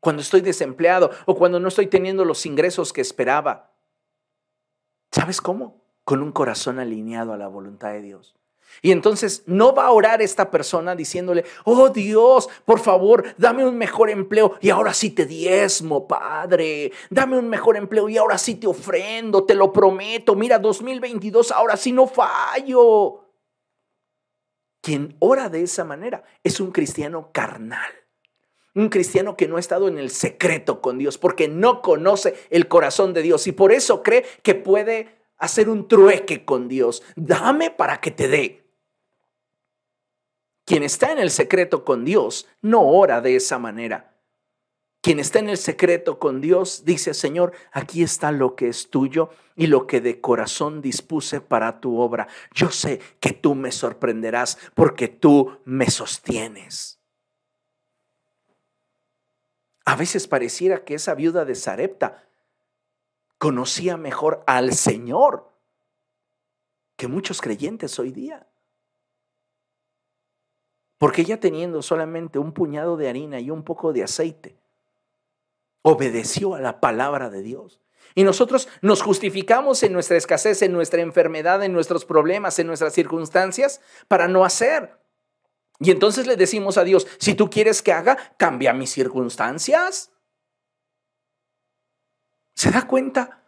cuando estoy desempleado o cuando no estoy teniendo los ingresos que esperaba. ¿Sabes cómo? Con un corazón alineado a la voluntad de Dios. Y entonces no va a orar esta persona diciéndole, oh Dios, por favor, dame un mejor empleo y ahora sí te diezmo, Padre. Dame un mejor empleo y ahora sí te ofrendo, te lo prometo. Mira, 2022, ahora sí no fallo. Quien ora de esa manera es un cristiano carnal. Un cristiano que no ha estado en el secreto con Dios porque no conoce el corazón de Dios y por eso cree que puede hacer un trueque con Dios. Dame para que te dé. Quien está en el secreto con Dios no ora de esa manera. Quien está en el secreto con Dios dice, Señor, aquí está lo que es tuyo y lo que de corazón dispuse para tu obra. Yo sé que tú me sorprenderás porque tú me sostienes. A veces pareciera que esa viuda de Sarepta conocía mejor al Señor que muchos creyentes hoy día. Porque ella teniendo solamente un puñado de harina y un poco de aceite, obedeció a la palabra de Dios. Y nosotros nos justificamos en nuestra escasez, en nuestra enfermedad, en nuestros problemas, en nuestras circunstancias, para no hacer. Y entonces le decimos a Dios, si tú quieres que haga, cambia mis circunstancias. ¿Se da cuenta?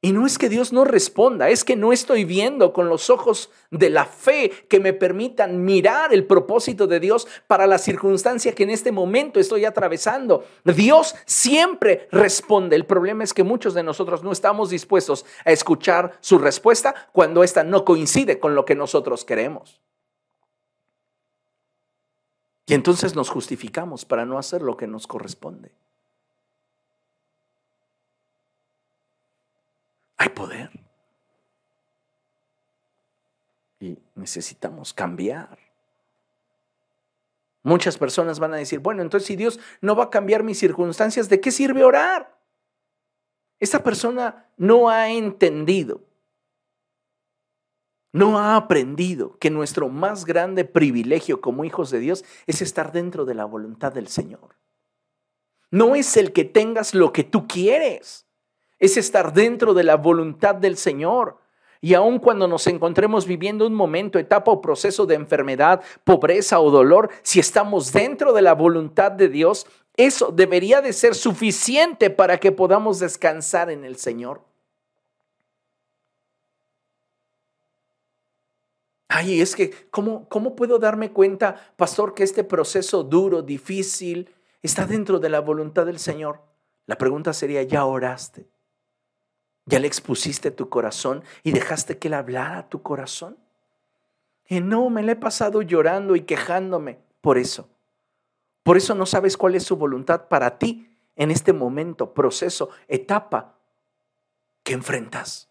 Y no es que Dios no responda, es que no estoy viendo con los ojos de la fe que me permitan mirar el propósito de Dios para la circunstancia que en este momento estoy atravesando. Dios siempre responde. El problema es que muchos de nosotros no estamos dispuestos a escuchar su respuesta cuando ésta no coincide con lo que nosotros queremos. Y entonces nos justificamos para no hacer lo que nos corresponde. Hay poder. Y necesitamos cambiar. Muchas personas van a decir, bueno, entonces si Dios no va a cambiar mis circunstancias, ¿de qué sirve orar? Esta persona no ha entendido, no ha aprendido que nuestro más grande privilegio como hijos de Dios es estar dentro de la voluntad del Señor. No es el que tengas lo que tú quieres es estar dentro de la voluntad del Señor. Y aun cuando nos encontremos viviendo un momento, etapa o proceso de enfermedad, pobreza o dolor, si estamos dentro de la voluntad de Dios, eso debería de ser suficiente para que podamos descansar en el Señor. Ay, es que, ¿cómo, ¿cómo puedo darme cuenta, pastor, que este proceso duro, difícil, está dentro de la voluntad del Señor? La pregunta sería, ¿ya oraste? ¿Ya le expusiste tu corazón y dejaste que él hablara a tu corazón? Y no, me le he pasado llorando y quejándome por eso. Por eso no sabes cuál es su voluntad para ti en este momento, proceso, etapa que enfrentas.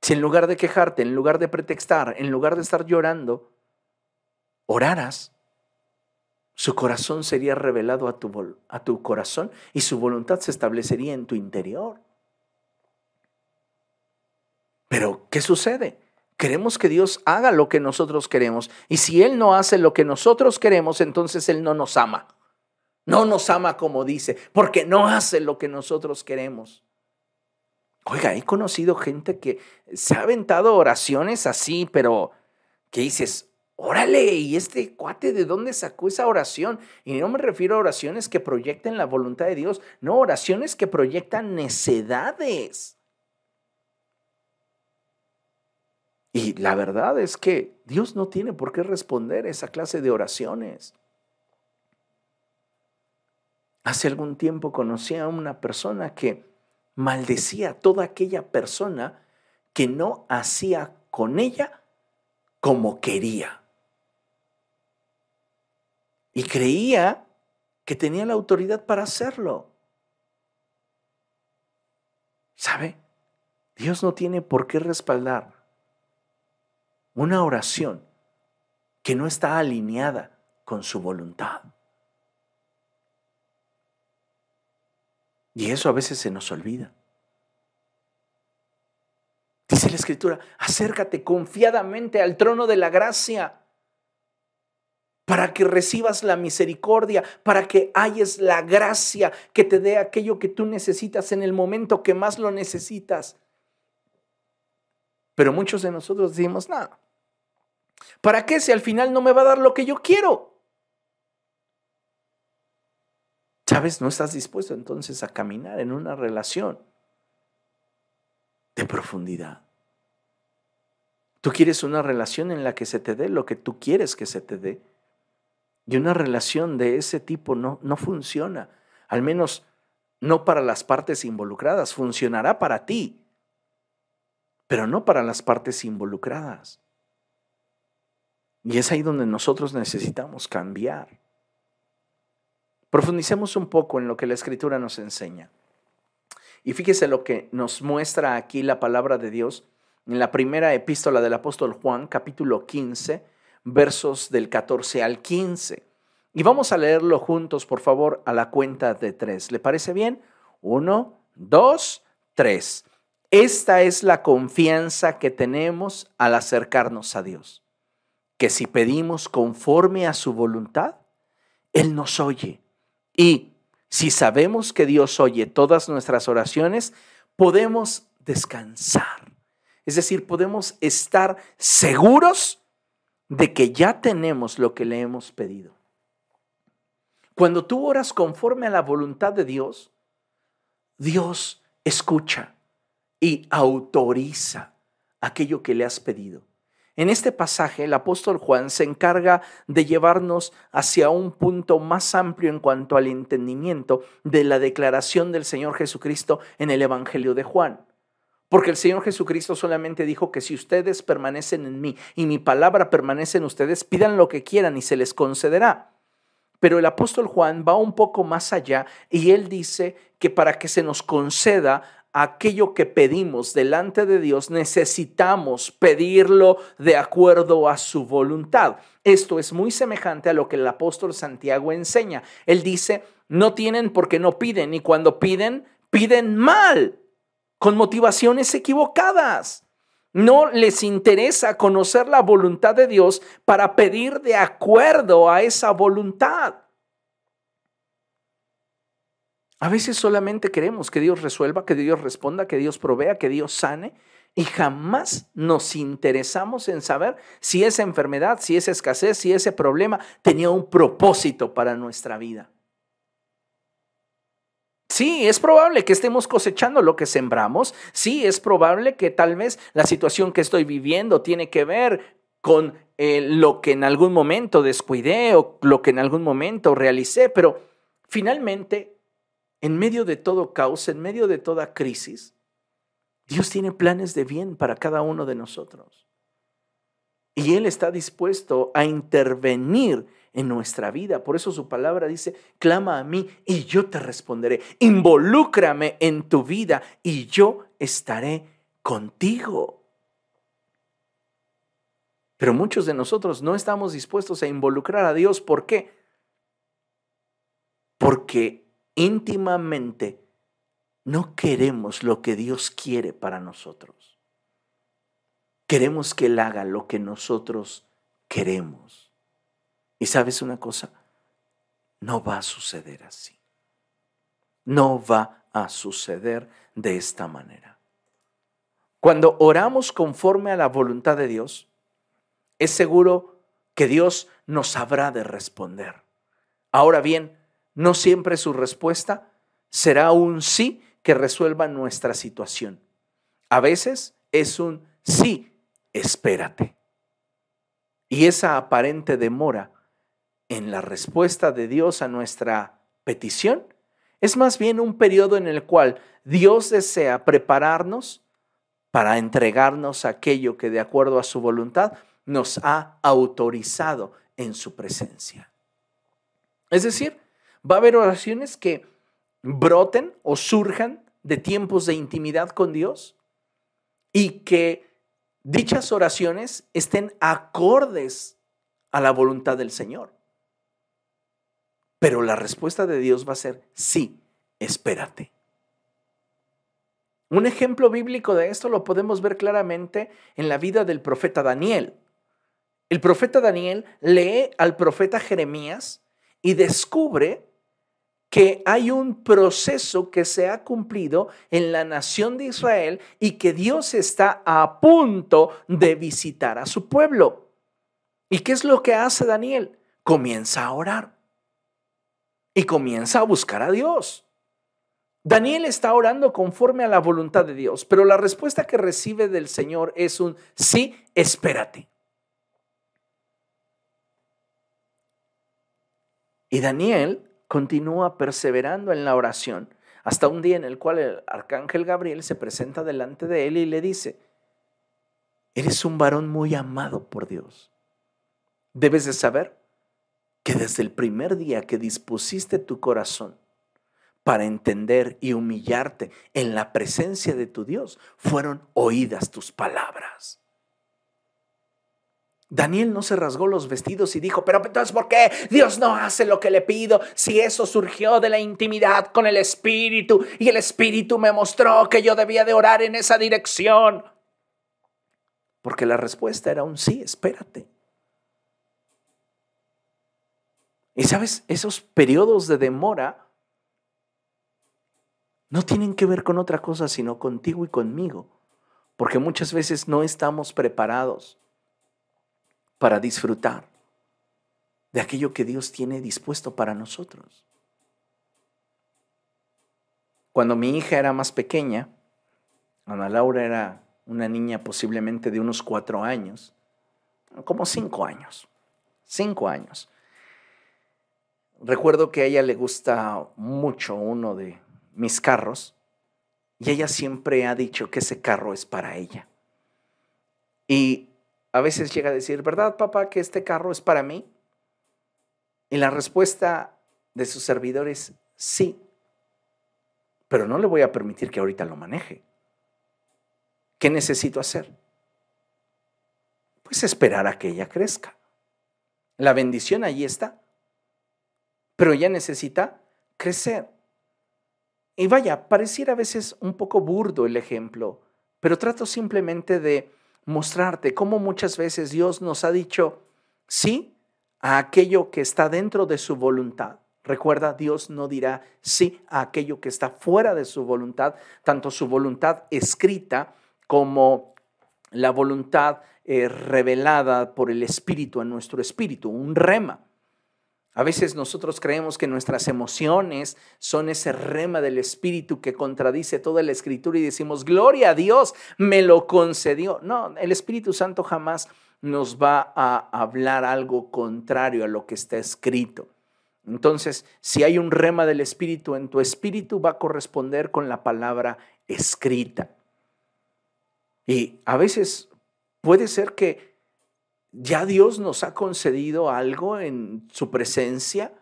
Si en lugar de quejarte, en lugar de pretextar, en lugar de estar llorando, oraras, su corazón sería revelado a tu, a tu corazón y su voluntad se establecería en tu interior. Pero, ¿qué sucede? Queremos que Dios haga lo que nosotros queremos. Y si Él no hace lo que nosotros queremos, entonces Él no nos ama. No nos ama como dice, porque no hace lo que nosotros queremos. Oiga, he conocido gente que se ha aventado oraciones así, pero que dices, órale, ¿y este cuate de dónde sacó esa oración? Y no me refiero a oraciones que proyecten la voluntad de Dios, no, oraciones que proyectan necedades. Y la verdad es que Dios no tiene por qué responder esa clase de oraciones. Hace algún tiempo conocí a una persona que maldecía a toda aquella persona que no hacía con ella como quería. Y creía que tenía la autoridad para hacerlo. ¿Sabe? Dios no tiene por qué respaldar una oración que no está alineada con su voluntad. Y eso a veces se nos olvida. Dice la escritura, acércate confiadamente al trono de la gracia para que recibas la misericordia, para que hayas la gracia que te dé aquello que tú necesitas en el momento que más lo necesitas. Pero muchos de nosotros decimos, nada, ¿para qué si al final no me va a dar lo que yo quiero? ¿Sabes? No estás dispuesto entonces a caminar en una relación de profundidad. Tú quieres una relación en la que se te dé lo que tú quieres que se te dé. Y una relación de ese tipo no, no funciona. Al menos no para las partes involucradas. Funcionará para ti, pero no para las partes involucradas. Y es ahí donde nosotros necesitamos cambiar. Profundicemos un poco en lo que la escritura nos enseña. Y fíjese lo que nos muestra aquí la palabra de Dios en la primera epístola del apóstol Juan, capítulo 15, versos del 14 al 15. Y vamos a leerlo juntos, por favor, a la cuenta de tres. ¿Le parece bien? Uno, dos, tres. Esta es la confianza que tenemos al acercarnos a Dios, que si pedimos conforme a su voluntad, Él nos oye. Y si sabemos que Dios oye todas nuestras oraciones, podemos descansar. Es decir, podemos estar seguros de que ya tenemos lo que le hemos pedido. Cuando tú oras conforme a la voluntad de Dios, Dios escucha y autoriza aquello que le has pedido. En este pasaje, el apóstol Juan se encarga de llevarnos hacia un punto más amplio en cuanto al entendimiento de la declaración del Señor Jesucristo en el Evangelio de Juan. Porque el Señor Jesucristo solamente dijo que si ustedes permanecen en mí y mi palabra permanece en ustedes, pidan lo que quieran y se les concederá. Pero el apóstol Juan va un poco más allá y él dice que para que se nos conceda aquello que pedimos delante de Dios, necesitamos pedirlo de acuerdo a su voluntad. Esto es muy semejante a lo que el apóstol Santiago enseña. Él dice, no tienen porque no piden y cuando piden, piden mal, con motivaciones equivocadas. No les interesa conocer la voluntad de Dios para pedir de acuerdo a esa voluntad. A veces solamente queremos que Dios resuelva, que Dios responda, que Dios provea, que Dios sane y jamás nos interesamos en saber si esa enfermedad, si esa escasez, si ese problema tenía un propósito para nuestra vida. Sí, es probable que estemos cosechando lo que sembramos. Sí, es probable que tal vez la situación que estoy viviendo tiene que ver con eh, lo que en algún momento descuidé o lo que en algún momento realicé, pero finalmente en medio de todo caos, en medio de toda crisis, Dios tiene planes de bien para cada uno de nosotros. Y Él está dispuesto a intervenir en nuestra vida. Por eso su palabra dice, clama a mí y yo te responderé. Involúcrame en tu vida y yo estaré contigo. Pero muchos de nosotros no estamos dispuestos a involucrar a Dios. ¿Por qué? Porque íntimamente no queremos lo que Dios quiere para nosotros. Queremos que Él haga lo que nosotros queremos. Y sabes una cosa, no va a suceder así. No va a suceder de esta manera. Cuando oramos conforme a la voluntad de Dios, es seguro que Dios nos habrá de responder. Ahora bien, no siempre su respuesta será un sí que resuelva nuestra situación. A veces es un sí, espérate. Y esa aparente demora en la respuesta de Dios a nuestra petición es más bien un periodo en el cual Dios desea prepararnos para entregarnos aquello que de acuerdo a su voluntad nos ha autorizado en su presencia. Es decir, Va a haber oraciones que broten o surjan de tiempos de intimidad con Dios y que dichas oraciones estén acordes a la voluntad del Señor. Pero la respuesta de Dios va a ser, sí, espérate. Un ejemplo bíblico de esto lo podemos ver claramente en la vida del profeta Daniel. el profeta Daniel lee al profeta Jeremías y descubre que hay un proceso que se ha cumplido en la nación de Israel y que Dios está a punto de visitar a su pueblo. ¿Y qué es lo que hace Daniel? Comienza a orar y comienza a buscar a Dios. Daniel está orando conforme a la voluntad de Dios, pero la respuesta que recibe del Señor es un sí, espérate. Y Daniel continúa perseverando en la oración hasta un día en el cual el arcángel Gabriel se presenta delante de él y le dice, eres un varón muy amado por Dios. Debes de saber que desde el primer día que dispusiste tu corazón para entender y humillarte en la presencia de tu Dios, fueron oídas tus palabras. Daniel no se rasgó los vestidos y dijo, pero entonces, ¿por qué Dios no hace lo que le pido si eso surgió de la intimidad con el Espíritu y el Espíritu me mostró que yo debía de orar en esa dirección? Porque la respuesta era un sí, espérate. Y sabes, esos periodos de demora no tienen que ver con otra cosa, sino contigo y conmigo, porque muchas veces no estamos preparados para disfrutar de aquello que Dios tiene dispuesto para nosotros. Cuando mi hija era más pequeña, Ana Laura era una niña posiblemente de unos cuatro años, como cinco años, cinco años. Recuerdo que a ella le gusta mucho uno de mis carros y ella siempre ha dicho que ese carro es para ella. Y a veces llega a decir, ¿verdad papá que este carro es para mí? Y la respuesta de sus servidores, sí, pero no le voy a permitir que ahorita lo maneje. ¿Qué necesito hacer? Pues esperar a que ella crezca. La bendición allí está pero ella necesita crecer. Y vaya, pareciera a veces un poco burdo el ejemplo, pero trato simplemente de mostrarte cómo muchas veces Dios nos ha dicho sí a aquello que está dentro de su voluntad. Recuerda, Dios no dirá sí a aquello que está fuera de su voluntad, tanto su voluntad escrita como la voluntad eh, revelada por el Espíritu en nuestro espíritu, un rema. A veces nosotros creemos que nuestras emociones son ese rema del Espíritu que contradice toda la Escritura y decimos, gloria a Dios, me lo concedió. No, el Espíritu Santo jamás nos va a hablar algo contrario a lo que está escrito. Entonces, si hay un rema del Espíritu en tu espíritu, va a corresponder con la palabra escrita. Y a veces puede ser que ya Dios nos ha concedido algo en su presencia,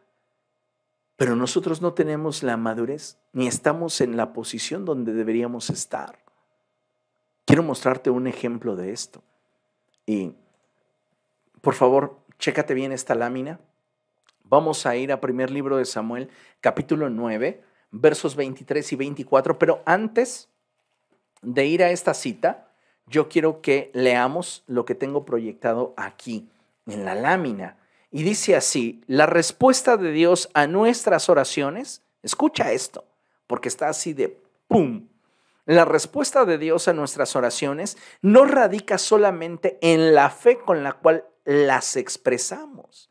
pero nosotros no tenemos la madurez ni estamos en la posición donde deberíamos estar. Quiero mostrarte un ejemplo de esto. Y por favor, chécate bien esta lámina. Vamos a ir a primer libro de Samuel, capítulo 9, versos 23 y 24, pero antes de ir a esta cita, yo quiero que leamos lo que tengo proyectado aquí en la lámina. Y dice así, la respuesta de Dios a nuestras oraciones, escucha esto, porque está así de ¡pum! La respuesta de Dios a nuestras oraciones no radica solamente en la fe con la cual las expresamos.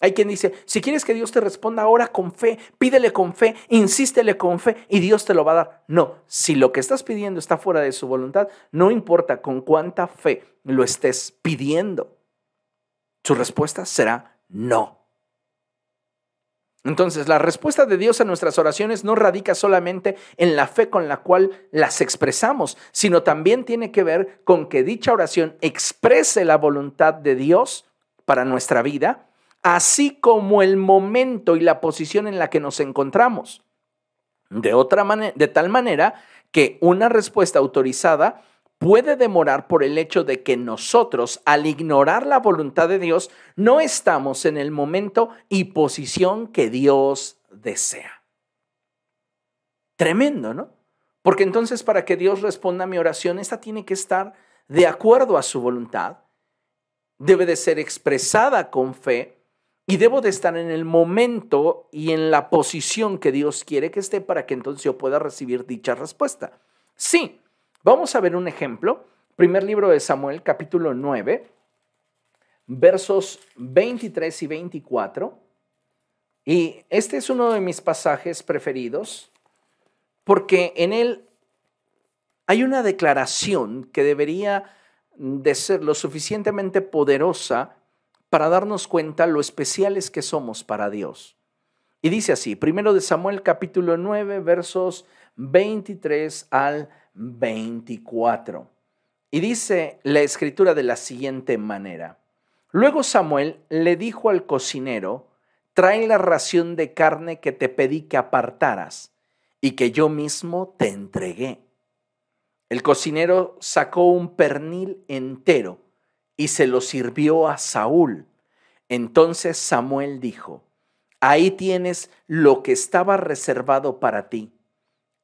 Hay quien dice, si quieres que Dios te responda ahora con fe, pídele con fe, insístele con fe y Dios te lo va a dar. No, si lo que estás pidiendo está fuera de su voluntad, no importa con cuánta fe lo estés pidiendo, su respuesta será no. Entonces, la respuesta de Dios a nuestras oraciones no radica solamente en la fe con la cual las expresamos, sino también tiene que ver con que dicha oración exprese la voluntad de Dios para nuestra vida así como el momento y la posición en la que nos encontramos. De, otra de tal manera que una respuesta autorizada puede demorar por el hecho de que nosotros, al ignorar la voluntad de Dios, no estamos en el momento y posición que Dios desea. Tremendo, ¿no? Porque entonces para que Dios responda a mi oración, esta tiene que estar de acuerdo a su voluntad debe de ser expresada con fe y debo de estar en el momento y en la posición que Dios quiere que esté para que entonces yo pueda recibir dicha respuesta. Sí, vamos a ver un ejemplo. Primer libro de Samuel, capítulo 9, versos 23 y 24. Y este es uno de mis pasajes preferidos porque en él hay una declaración que debería de ser lo suficientemente poderosa para darnos cuenta lo especiales que somos para Dios. Y dice así, primero de Samuel capítulo 9, versos 23 al 24. Y dice la escritura de la siguiente manera. Luego Samuel le dijo al cocinero, trae la ración de carne que te pedí que apartaras y que yo mismo te entregué. El cocinero sacó un pernil entero y se lo sirvió a Saúl. Entonces Samuel dijo, ahí tienes lo que estaba reservado para ti.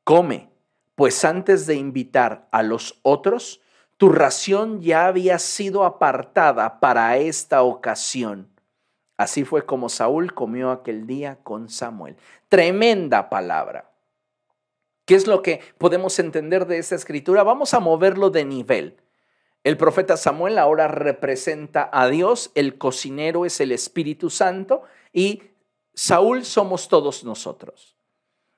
Come, pues antes de invitar a los otros, tu ración ya había sido apartada para esta ocasión. Así fue como Saúl comió aquel día con Samuel. Tremenda palabra. ¿Qué es lo que podemos entender de esta escritura? Vamos a moverlo de nivel. El profeta Samuel ahora representa a Dios, el cocinero es el Espíritu Santo y Saúl somos todos nosotros.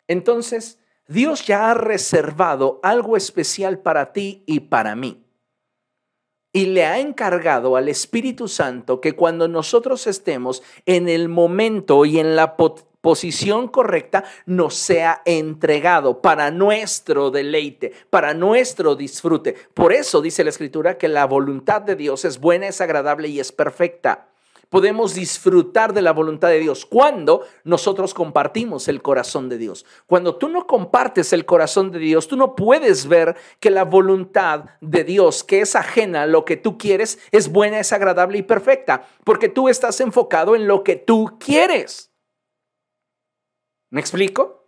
Entonces, Dios ya ha reservado algo especial para ti y para mí. Y le ha encargado al Espíritu Santo que cuando nosotros estemos en el momento y en la posición correcta nos sea entregado para nuestro deleite, para nuestro disfrute. Por eso dice la Escritura que la voluntad de Dios es buena, es agradable y es perfecta. Podemos disfrutar de la voluntad de Dios cuando nosotros compartimos el corazón de Dios. Cuando tú no compartes el corazón de Dios, tú no puedes ver que la voluntad de Dios, que es ajena a lo que tú quieres, es buena, es agradable y perfecta, porque tú estás enfocado en lo que tú quieres. ¿Me explico?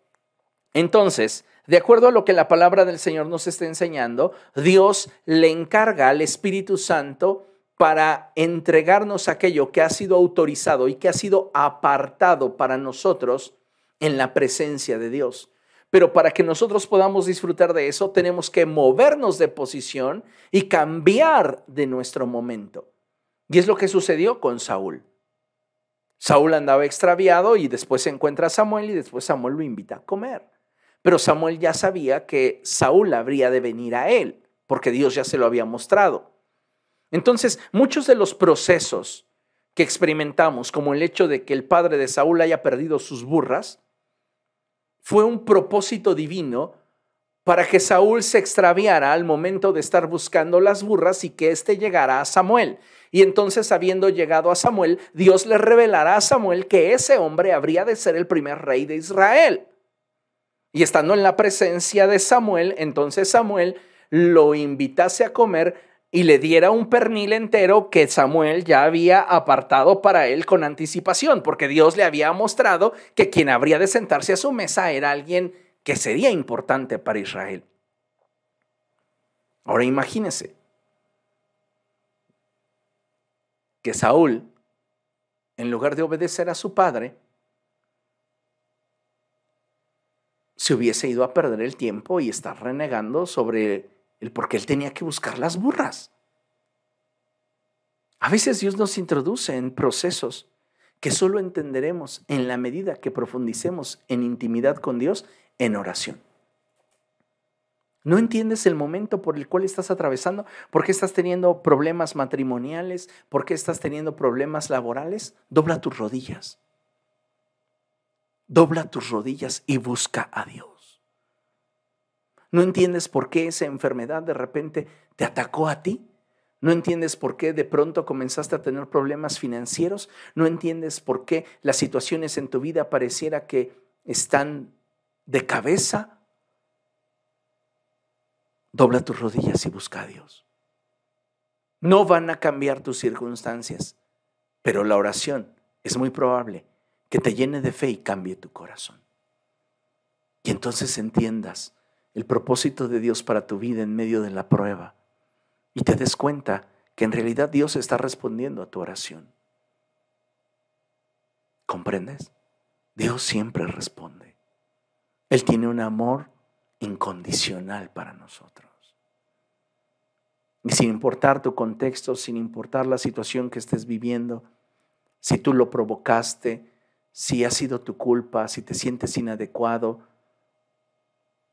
Entonces, de acuerdo a lo que la palabra del Señor nos está enseñando, Dios le encarga al Espíritu Santo para entregarnos aquello que ha sido autorizado y que ha sido apartado para nosotros en la presencia de Dios. Pero para que nosotros podamos disfrutar de eso, tenemos que movernos de posición y cambiar de nuestro momento. Y es lo que sucedió con Saúl. Saúl andaba extraviado y después se encuentra a Samuel y después Samuel lo invita a comer. Pero Samuel ya sabía que Saúl habría de venir a él, porque Dios ya se lo había mostrado. Entonces, muchos de los procesos que experimentamos, como el hecho de que el padre de Saúl haya perdido sus burras, fue un propósito divino para que Saúl se extraviara al momento de estar buscando las burras y que éste llegara a Samuel. Y entonces, habiendo llegado a Samuel, Dios le revelará a Samuel que ese hombre habría de ser el primer rey de Israel. Y estando en la presencia de Samuel, entonces Samuel lo invitase a comer y le diera un pernil entero que Samuel ya había apartado para él con anticipación, porque Dios le había mostrado que quien habría de sentarse a su mesa era alguien que sería importante para Israel. Ahora imagínese, que Saúl, en lugar de obedecer a su padre, se hubiese ido a perder el tiempo y estar renegando sobre el por qué él tenía que buscar las burras. A veces Dios nos introduce en procesos que solo entenderemos en la medida que profundicemos en intimidad con Dios en oración. No entiendes el momento por el cual estás atravesando, por qué estás teniendo problemas matrimoniales, por qué estás teniendo problemas laborales. Dobla tus rodillas. Dobla tus rodillas y busca a Dios. No entiendes por qué esa enfermedad de repente te atacó a ti. No entiendes por qué de pronto comenzaste a tener problemas financieros. No entiendes por qué las situaciones en tu vida pareciera que están de cabeza dobla tus rodillas y busca a Dios. No van a cambiar tus circunstancias, pero la oración es muy probable que te llene de fe y cambie tu corazón. Y entonces entiendas el propósito de Dios para tu vida en medio de la prueba y te des cuenta que en realidad Dios está respondiendo a tu oración. ¿Comprendes? Dios siempre responde. Él tiene un amor incondicional para nosotros. Y sin importar tu contexto, sin importar la situación que estés viviendo, si tú lo provocaste, si ha sido tu culpa, si te sientes inadecuado,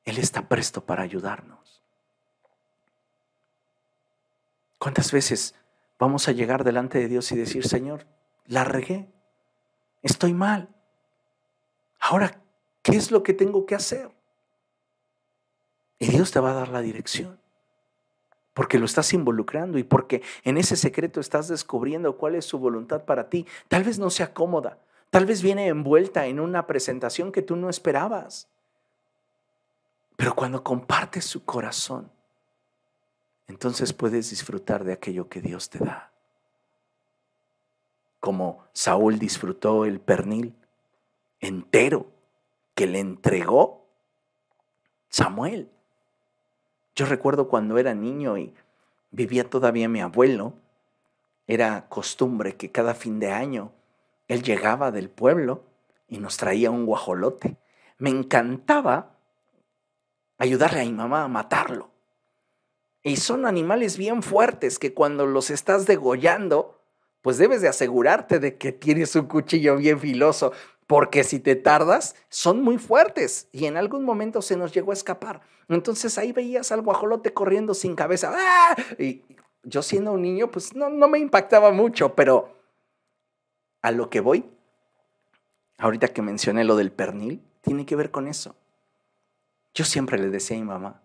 Él está presto para ayudarnos. ¿Cuántas veces vamos a llegar delante de Dios y decir, Señor, la regué, estoy mal? Ahora, ¿qué es lo que tengo que hacer? Y Dios te va a dar la dirección porque lo estás involucrando y porque en ese secreto estás descubriendo cuál es su voluntad para ti. Tal vez no sea cómoda, tal vez viene envuelta en una presentación que tú no esperabas. Pero cuando compartes su corazón, entonces puedes disfrutar de aquello que Dios te da. Como Saúl disfrutó el pernil entero que le entregó Samuel. Yo recuerdo cuando era niño y vivía todavía mi abuelo, era costumbre que cada fin de año él llegaba del pueblo y nos traía un guajolote. Me encantaba ayudarle a mi mamá a matarlo. Y son animales bien fuertes que cuando los estás degollando, pues debes de asegurarte de que tienes un cuchillo bien filoso, porque si te tardas, son muy fuertes y en algún momento se nos llegó a escapar. Entonces ahí veías al guajolote corriendo sin cabeza. ¡Ah! Y yo siendo un niño, pues no, no me impactaba mucho, pero a lo que voy, ahorita que mencioné lo del pernil, tiene que ver con eso. Yo siempre le decía a mi mamá,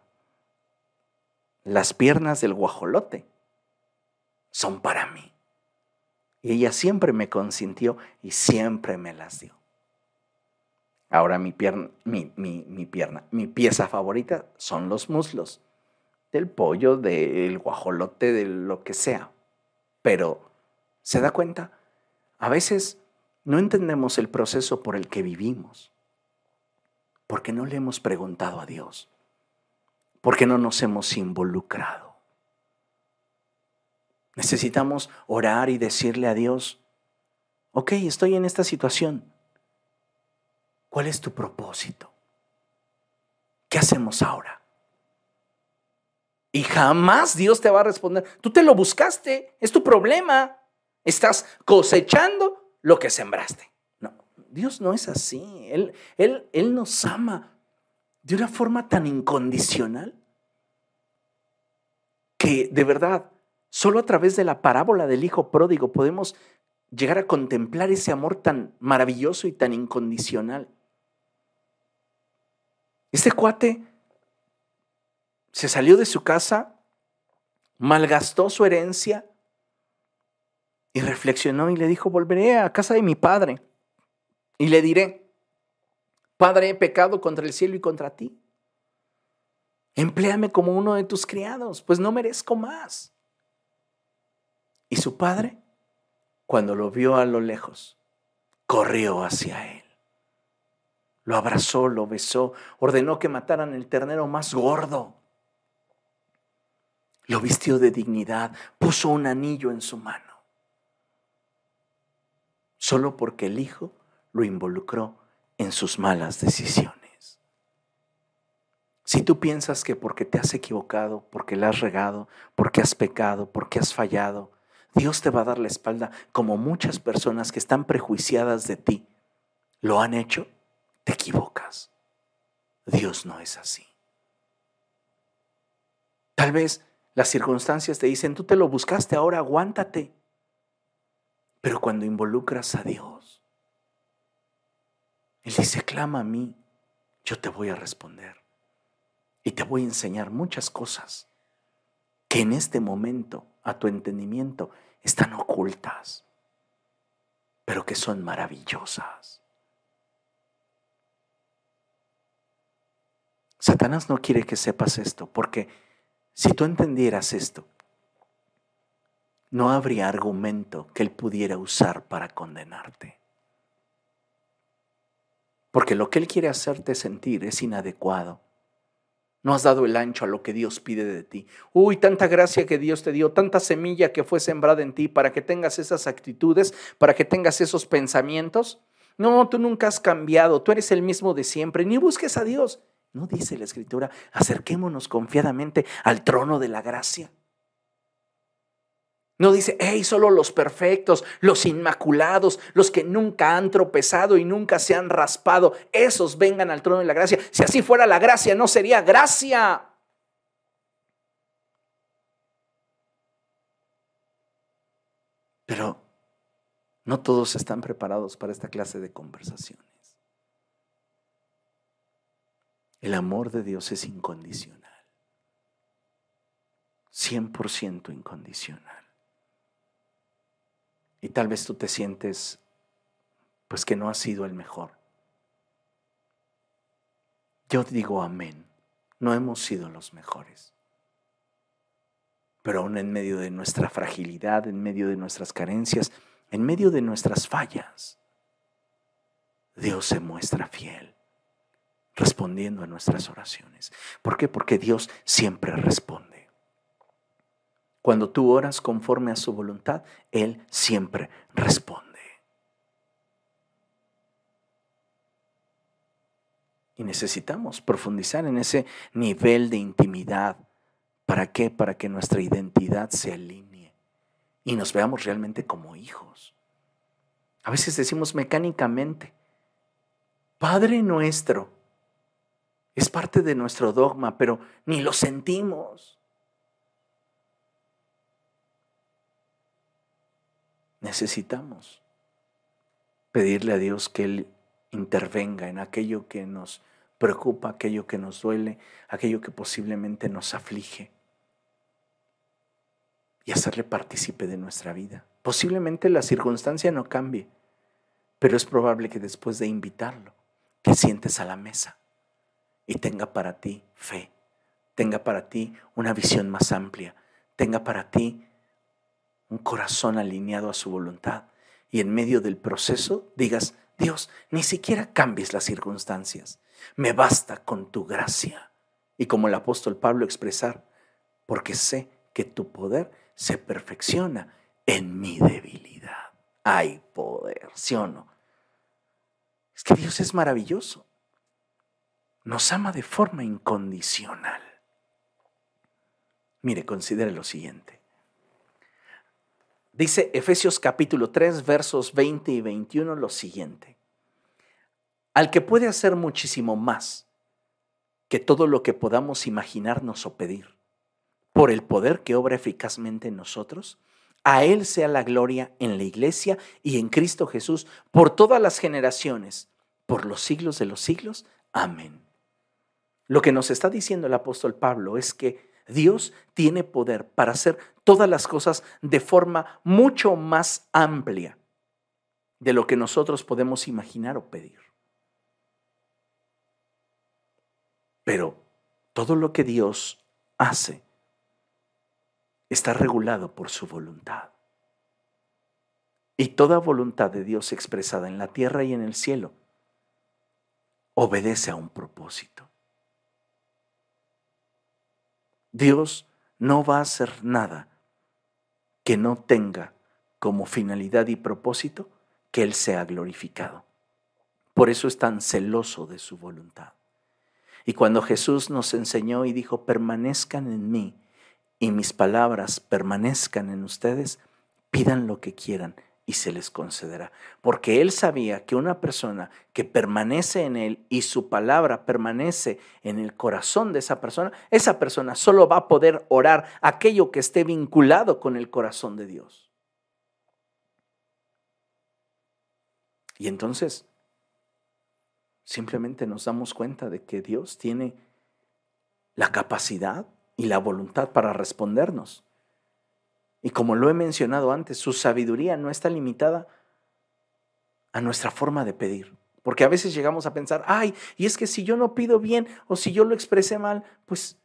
las piernas del guajolote son para mí. Y ella siempre me consintió y siempre me las dio. Ahora mi pierna, mi, mi, pierna, mi pieza favorita son los muslos, del pollo, del guajolote, de lo que sea. Pero, ¿se da cuenta? A veces no entendemos el proceso por el que vivimos, porque no le hemos preguntado a Dios, porque no nos hemos involucrado. Necesitamos orar y decirle a Dios, ok, estoy en esta situación, ¿Cuál es tu propósito? ¿Qué hacemos ahora? Y jamás Dios te va a responder. Tú te lo buscaste, es tu problema. Estás cosechando lo que sembraste. No, Dios no es así. Él, él, él nos ama de una forma tan incondicional que de verdad, solo a través de la parábola del Hijo Pródigo podemos llegar a contemplar ese amor tan maravilloso y tan incondicional. Este cuate se salió de su casa, malgastó su herencia y reflexionó y le dijo, volveré a casa de mi padre y le diré, Padre, he pecado contra el cielo y contra ti. Empléame como uno de tus criados, pues no merezco más. Y su padre, cuando lo vio a lo lejos, corrió hacia él. Lo abrazó, lo besó, ordenó que mataran el ternero más gordo. Lo vistió de dignidad, puso un anillo en su mano. Solo porque el hijo lo involucró en sus malas decisiones. Si tú piensas que porque te has equivocado, porque le has regado, porque has pecado, porque has fallado, Dios te va a dar la espalda como muchas personas que están prejuiciadas de ti lo han hecho, te equivocas. Dios no es así. Tal vez las circunstancias te dicen, tú te lo buscaste, ahora aguántate. Pero cuando involucras a Dios, Él dice, clama a mí, yo te voy a responder. Y te voy a enseñar muchas cosas que en este momento, a tu entendimiento, están ocultas, pero que son maravillosas. Satanás no quiere que sepas esto, porque si tú entendieras esto, no habría argumento que él pudiera usar para condenarte. Porque lo que él quiere hacerte sentir es inadecuado. No has dado el ancho a lo que Dios pide de ti. Uy, tanta gracia que Dios te dio, tanta semilla que fue sembrada en ti para que tengas esas actitudes, para que tengas esos pensamientos. No, tú nunca has cambiado, tú eres el mismo de siempre, ni busques a Dios. No dice la escritura, acerquémonos confiadamente al trono de la gracia. No dice, hey, solo los perfectos, los inmaculados, los que nunca han tropezado y nunca se han raspado, esos vengan al trono de la gracia. Si así fuera la gracia, no sería gracia. Pero no todos están preparados para esta clase de conversaciones. El amor de Dios es incondicional, 100% incondicional. Y tal vez tú te sientes pues que no has sido el mejor. Yo digo amén. No hemos sido los mejores. Pero aún en medio de nuestra fragilidad, en medio de nuestras carencias, en medio de nuestras fallas, Dios se muestra fiel, respondiendo a nuestras oraciones. ¿Por qué? Porque Dios siempre responde. Cuando tú oras conforme a su voluntad, Él siempre responde. Y necesitamos profundizar en ese nivel de intimidad. ¿Para qué? Para que nuestra identidad se alinee y nos veamos realmente como hijos. A veces decimos mecánicamente, Padre nuestro, es parte de nuestro dogma, pero ni lo sentimos. necesitamos pedirle a Dios que Él intervenga en aquello que nos preocupa, aquello que nos duele, aquello que posiblemente nos aflige y hacerle partícipe de nuestra vida. Posiblemente la circunstancia no cambie, pero es probable que después de invitarlo, te sientes a la mesa y tenga para ti fe, tenga para ti una visión más amplia, tenga para ti un corazón alineado a su voluntad y en medio del proceso digas, Dios, ni siquiera cambies las circunstancias, me basta con tu gracia. Y como el apóstol Pablo expresar, porque sé que tu poder se perfecciona en mi debilidad. Hay poder, ¿sí o no? Es que Dios es maravilloso. Nos ama de forma incondicional. Mire, considere lo siguiente. Dice Efesios capítulo 3, versos 20 y 21 lo siguiente. Al que puede hacer muchísimo más que todo lo que podamos imaginarnos o pedir, por el poder que obra eficazmente en nosotros, a Él sea la gloria en la iglesia y en Cristo Jesús por todas las generaciones, por los siglos de los siglos. Amén. Lo que nos está diciendo el apóstol Pablo es que Dios tiene poder para hacer todas las cosas de forma mucho más amplia de lo que nosotros podemos imaginar o pedir. Pero todo lo que Dios hace está regulado por su voluntad. Y toda voluntad de Dios expresada en la tierra y en el cielo obedece a un propósito. Dios no va a hacer nada que no tenga como finalidad y propósito que Él sea glorificado. Por eso es tan celoso de su voluntad. Y cuando Jesús nos enseñó y dijo, permanezcan en mí y mis palabras permanezcan en ustedes, pidan lo que quieran y se les concederá. Porque él sabía que una persona que permanece en él y su palabra permanece en el corazón de esa persona, esa persona solo va a poder orar aquello que esté vinculado con el corazón de Dios. Y entonces, simplemente nos damos cuenta de que Dios tiene la capacidad y la voluntad para respondernos. Y como lo he mencionado antes, su sabiduría no está limitada a nuestra forma de pedir. Porque a veces llegamos a pensar, ay, y es que si yo no pido bien o si yo lo expresé mal, pues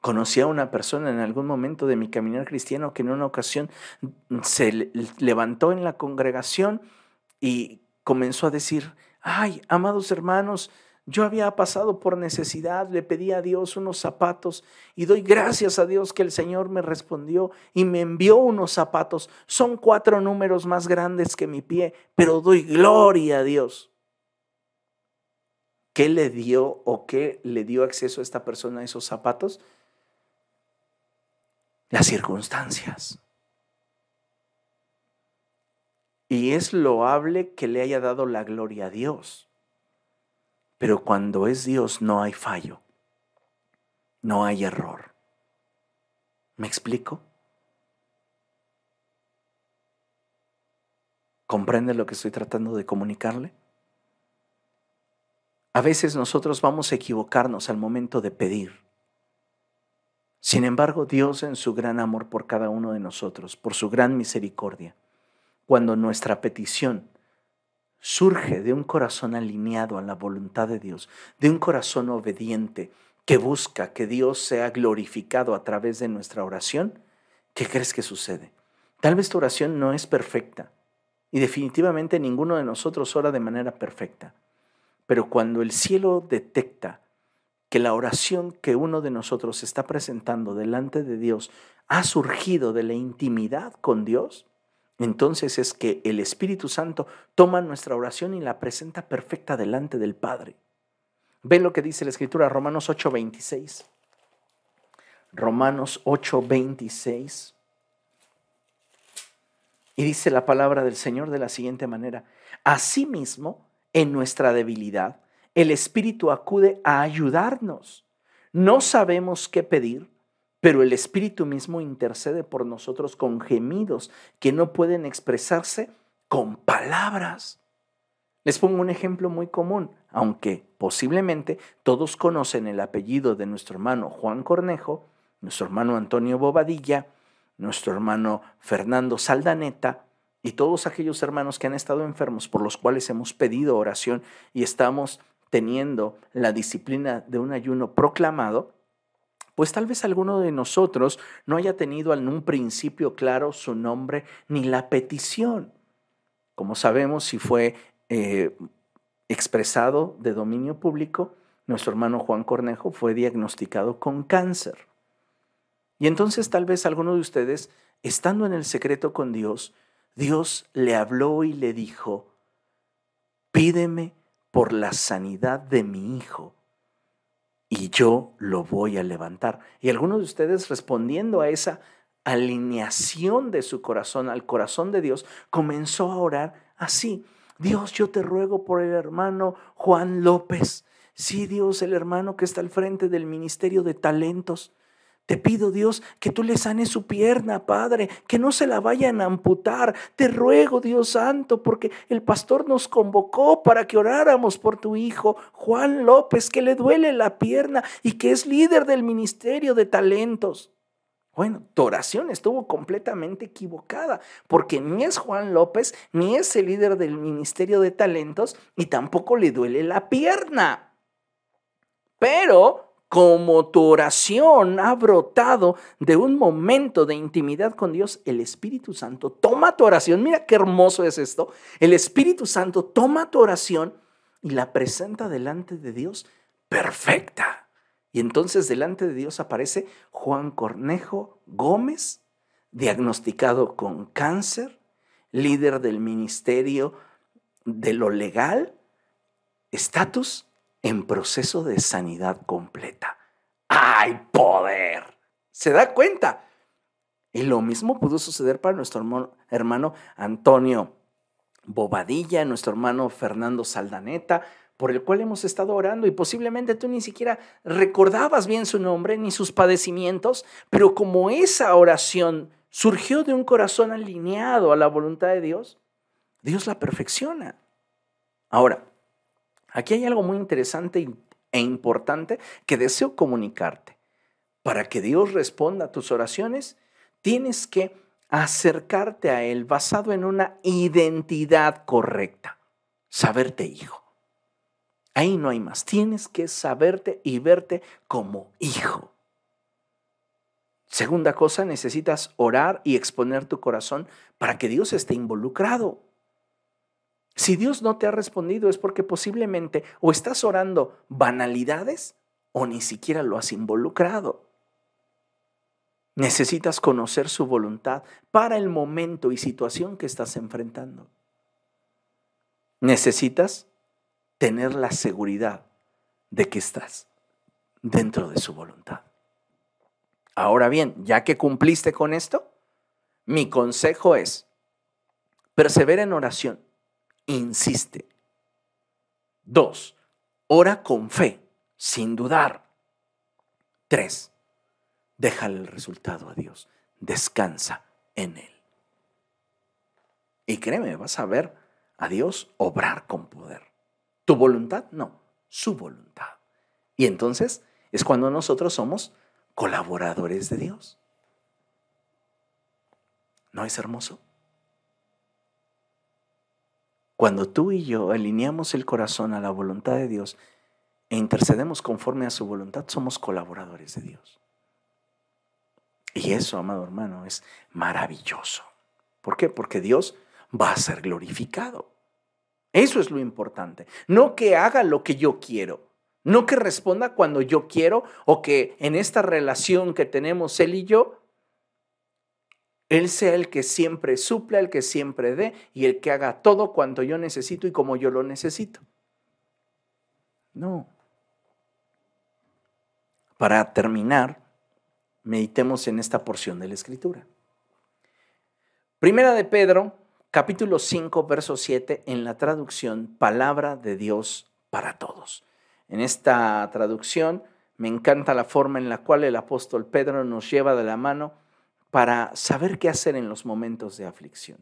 conocí a una persona en algún momento de mi caminar cristiano que en una ocasión se levantó en la congregación y comenzó a decir, ay, amados hermanos, Yo había pasado por necesidad, le pedí a Dios unos zapatos y doy gracias a Dios que el Señor me respondió y me envió unos zapatos. Son cuatro números más grandes que mi pie, pero doy gloria a Dios. ¿Qué le dio o qué le dio acceso a esta persona a esos zapatos? Las circunstancias. Y es loable que le haya dado la gloria a Dios. Pero cuando es Dios no hay fallo, no hay error. ¿Me explico? ¿Comprende lo que estoy tratando de comunicarle? A veces nosotros vamos a equivocarnos al momento de pedir. Sin embargo, Dios en su gran amor por cada uno de nosotros, por su gran misericordia, cuando nuestra petición surge de un corazón alineado a la voluntad de Dios, de un corazón obediente que busca que Dios sea glorificado a través de nuestra oración, ¿qué crees que sucede? Tal vez tu oración no es perfecta y definitivamente ninguno de nosotros ora de manera perfecta, pero cuando el cielo detecta que la oración que uno de nosotros está presentando delante de Dios ha surgido de la intimidad con Dios, entonces es que el Espíritu Santo toma nuestra oración y la presenta perfecta delante del Padre. Ven lo que dice la Escritura, Romanos 8:26. Romanos 8:26. Y dice la palabra del Señor de la siguiente manera, asimismo, en nuestra debilidad, el Espíritu acude a ayudarnos. No sabemos qué pedir, pero el Espíritu mismo intercede por nosotros con gemidos que no pueden expresarse con palabras. Les pongo un ejemplo muy común, aunque posiblemente todos conocen el apellido de nuestro hermano Juan Cornejo, nuestro hermano Antonio Bobadilla, nuestro hermano Fernando Saldaneta y todos aquellos hermanos que han estado enfermos por los cuales hemos pedido oración y estamos teniendo la disciplina de un ayuno proclamado, pues tal vez alguno de nosotros no haya tenido en un principio claro su nombre ni la petición. Como sabemos, si fue eh, expresado de dominio público, nuestro hermano Juan Cornejo fue diagnosticado con cáncer. Y entonces tal vez alguno de ustedes, estando en el secreto con Dios, Dios le habló y le dijo, pídeme por la sanidad de mi hijo y yo lo voy a levantar. Y algunos de ustedes respondiendo a esa alineación de su corazón al corazón de Dios, comenzó a orar así. Dios, yo te ruego por el hermano Juan López. Sí, Dios, el hermano que está al frente del Ministerio de Talentos. Te pido, Dios, que tú le sanes su pierna, Padre, que no se la vayan a amputar. Te ruego, Dios Santo, porque el pastor nos convocó para que oráramos por tu hijo, Juan López, que le duele la pierna y que es líder del ministerio de talentos. Bueno, tu oración estuvo completamente equivocada, porque ni es Juan López, ni es el líder del ministerio de talentos, y tampoco le duele la pierna. Pero como tu oración ha brotado de un momento de intimidad con Dios, el Espíritu Santo toma tu oración. Mira qué hermoso es esto. El Espíritu Santo toma tu oración y la presenta delante de Dios perfecta. Y entonces delante de Dios aparece Juan Cornejo Gómez, diagnosticado con cáncer, líder del ministerio de lo legal, estatus en proceso de sanidad completa. ¡Hay poder! ¿Se da cuenta? Y lo mismo pudo suceder para nuestro hermano Antonio Bobadilla, nuestro hermano Fernando Saldaneta, por el cual hemos estado orando y posiblemente tú ni siquiera recordabas bien su nombre ni sus padecimientos, pero como esa oración surgió de un corazón alineado a la voluntad de Dios, Dios la perfecciona. Ahora, Aquí hay algo muy interesante e importante que deseo comunicarte. Para que Dios responda a tus oraciones, tienes que acercarte a Él basado en una identidad correcta. Saberte hijo. Ahí no hay más. Tienes que saberte y verte como hijo. Segunda cosa, necesitas orar y exponer tu corazón para que Dios esté involucrado. Si Dios no te ha respondido es porque posiblemente o estás orando banalidades o ni siquiera lo has involucrado. Necesitas conocer su voluntad para el momento y situación que estás enfrentando. Necesitas tener la seguridad de que estás dentro de su voluntad. Ahora bien, ya que cumpliste con esto, mi consejo es, persevera en oración, insiste. Dos, ora con fe, sin dudar. Tres, déjale el resultado a Dios, descansa en Él. Y créeme, vas a ver a Dios obrar con poder. ¿Tu voluntad? No, su voluntad. Y entonces es cuando nosotros somos colaboradores de Dios. ¿No es hermoso? Cuando tú y yo alineamos el corazón a la voluntad de Dios e intercedemos conforme a su voluntad, somos colaboradores de Dios. Y eso, amado hermano, es maravilloso. ¿Por qué? Porque Dios va a ser glorificado. Eso es lo importante. No que haga lo que yo quiero, no que responda cuando yo quiero o que en esta relación que tenemos él y yo, él sea el que siempre supla, el que siempre dé y el que haga todo cuanto yo necesito y como yo lo necesito. No. Para terminar, meditemos en esta porción de la Escritura. Primera de Pedro, capítulo 5, verso 7, en la traducción Palabra de Dios para todos. En esta traducción me encanta la forma en la cual el apóstol Pedro nos lleva de la mano para saber qué hacer en los momentos de aflicción.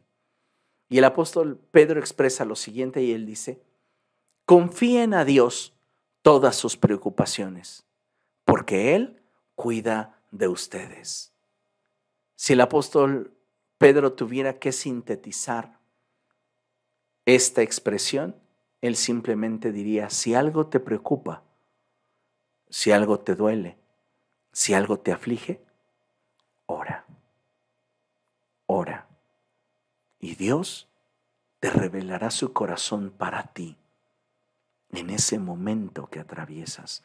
Y el apóstol Pedro expresa lo siguiente y él dice, confíen a Dios todas sus preocupaciones, porque Él cuida de ustedes. Si el apóstol Pedro tuviera que sintetizar esta expresión, él simplemente diría, si algo te preocupa, si algo te duele, si algo te aflige, ora, ora. Y Dios te revelará su corazón para ti en ese momento que atraviesas.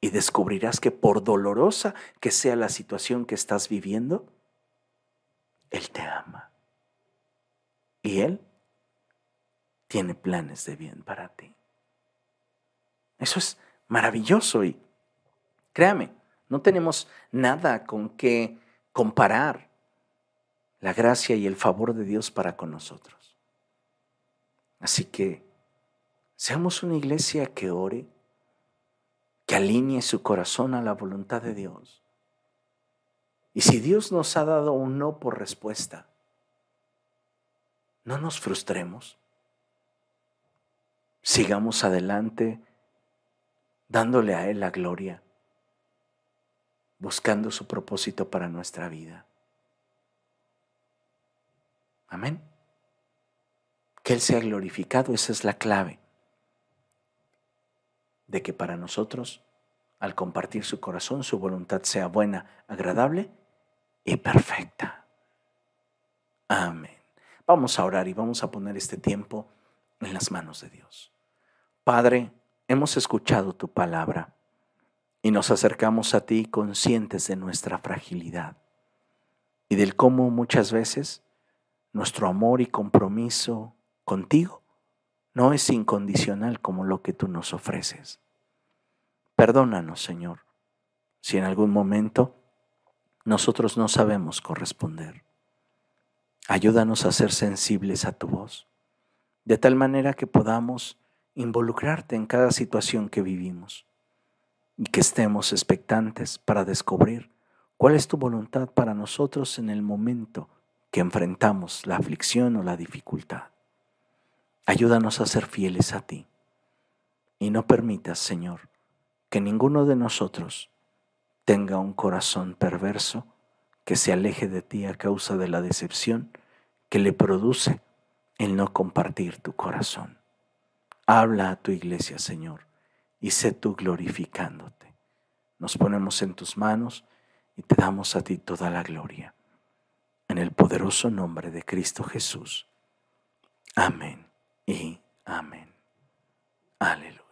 Y descubrirás que por dolorosa que sea la situación que estás viviendo, él te ama. Y Él tiene planes de bien para ti. Eso es maravilloso y créame, no tenemos nada con que comparar la gracia y el favor de Dios para con nosotros. Así que seamos una iglesia que ore, que alinee su corazón a la voluntad de Dios y si Dios nos ha dado un no por respuesta, no nos frustremos. Sigamos adelante dándole a Él la gloria, buscando su propósito para nuestra vida. Amén. Que Él sea glorificado, esa es la clave de que para nosotros, al compartir su corazón, su voluntad sea buena, agradable y perfecta. Amén. Vamos a orar y vamos a poner este tiempo en las manos de Dios. Padre, hemos escuchado tu palabra y nos acercamos a ti conscientes de nuestra fragilidad y del cómo muchas veces nuestro amor y compromiso contigo no es incondicional como lo que tú nos ofreces. Perdónanos, Señor, si en algún momento nosotros no sabemos corresponder. Ayúdanos a ser sensibles a tu voz, de tal manera que podamos involucrarte en cada situación que vivimos y que estemos expectantes para descubrir cuál es tu voluntad para nosotros en el momento que enfrentamos la aflicción o la dificultad. Ayúdanos a ser fieles a ti y no permitas, Señor, que ninguno de nosotros tenga un corazón perverso que se aleje de ti a causa de la decepción que le produce el no compartir tu corazón. Habla a tu iglesia, Señor, y sé tú glorificándote. Nos ponemos en tus manos y te damos a ti toda la gloria. En el poderoso nombre de Cristo Jesús. Amén y amén. Aleluya.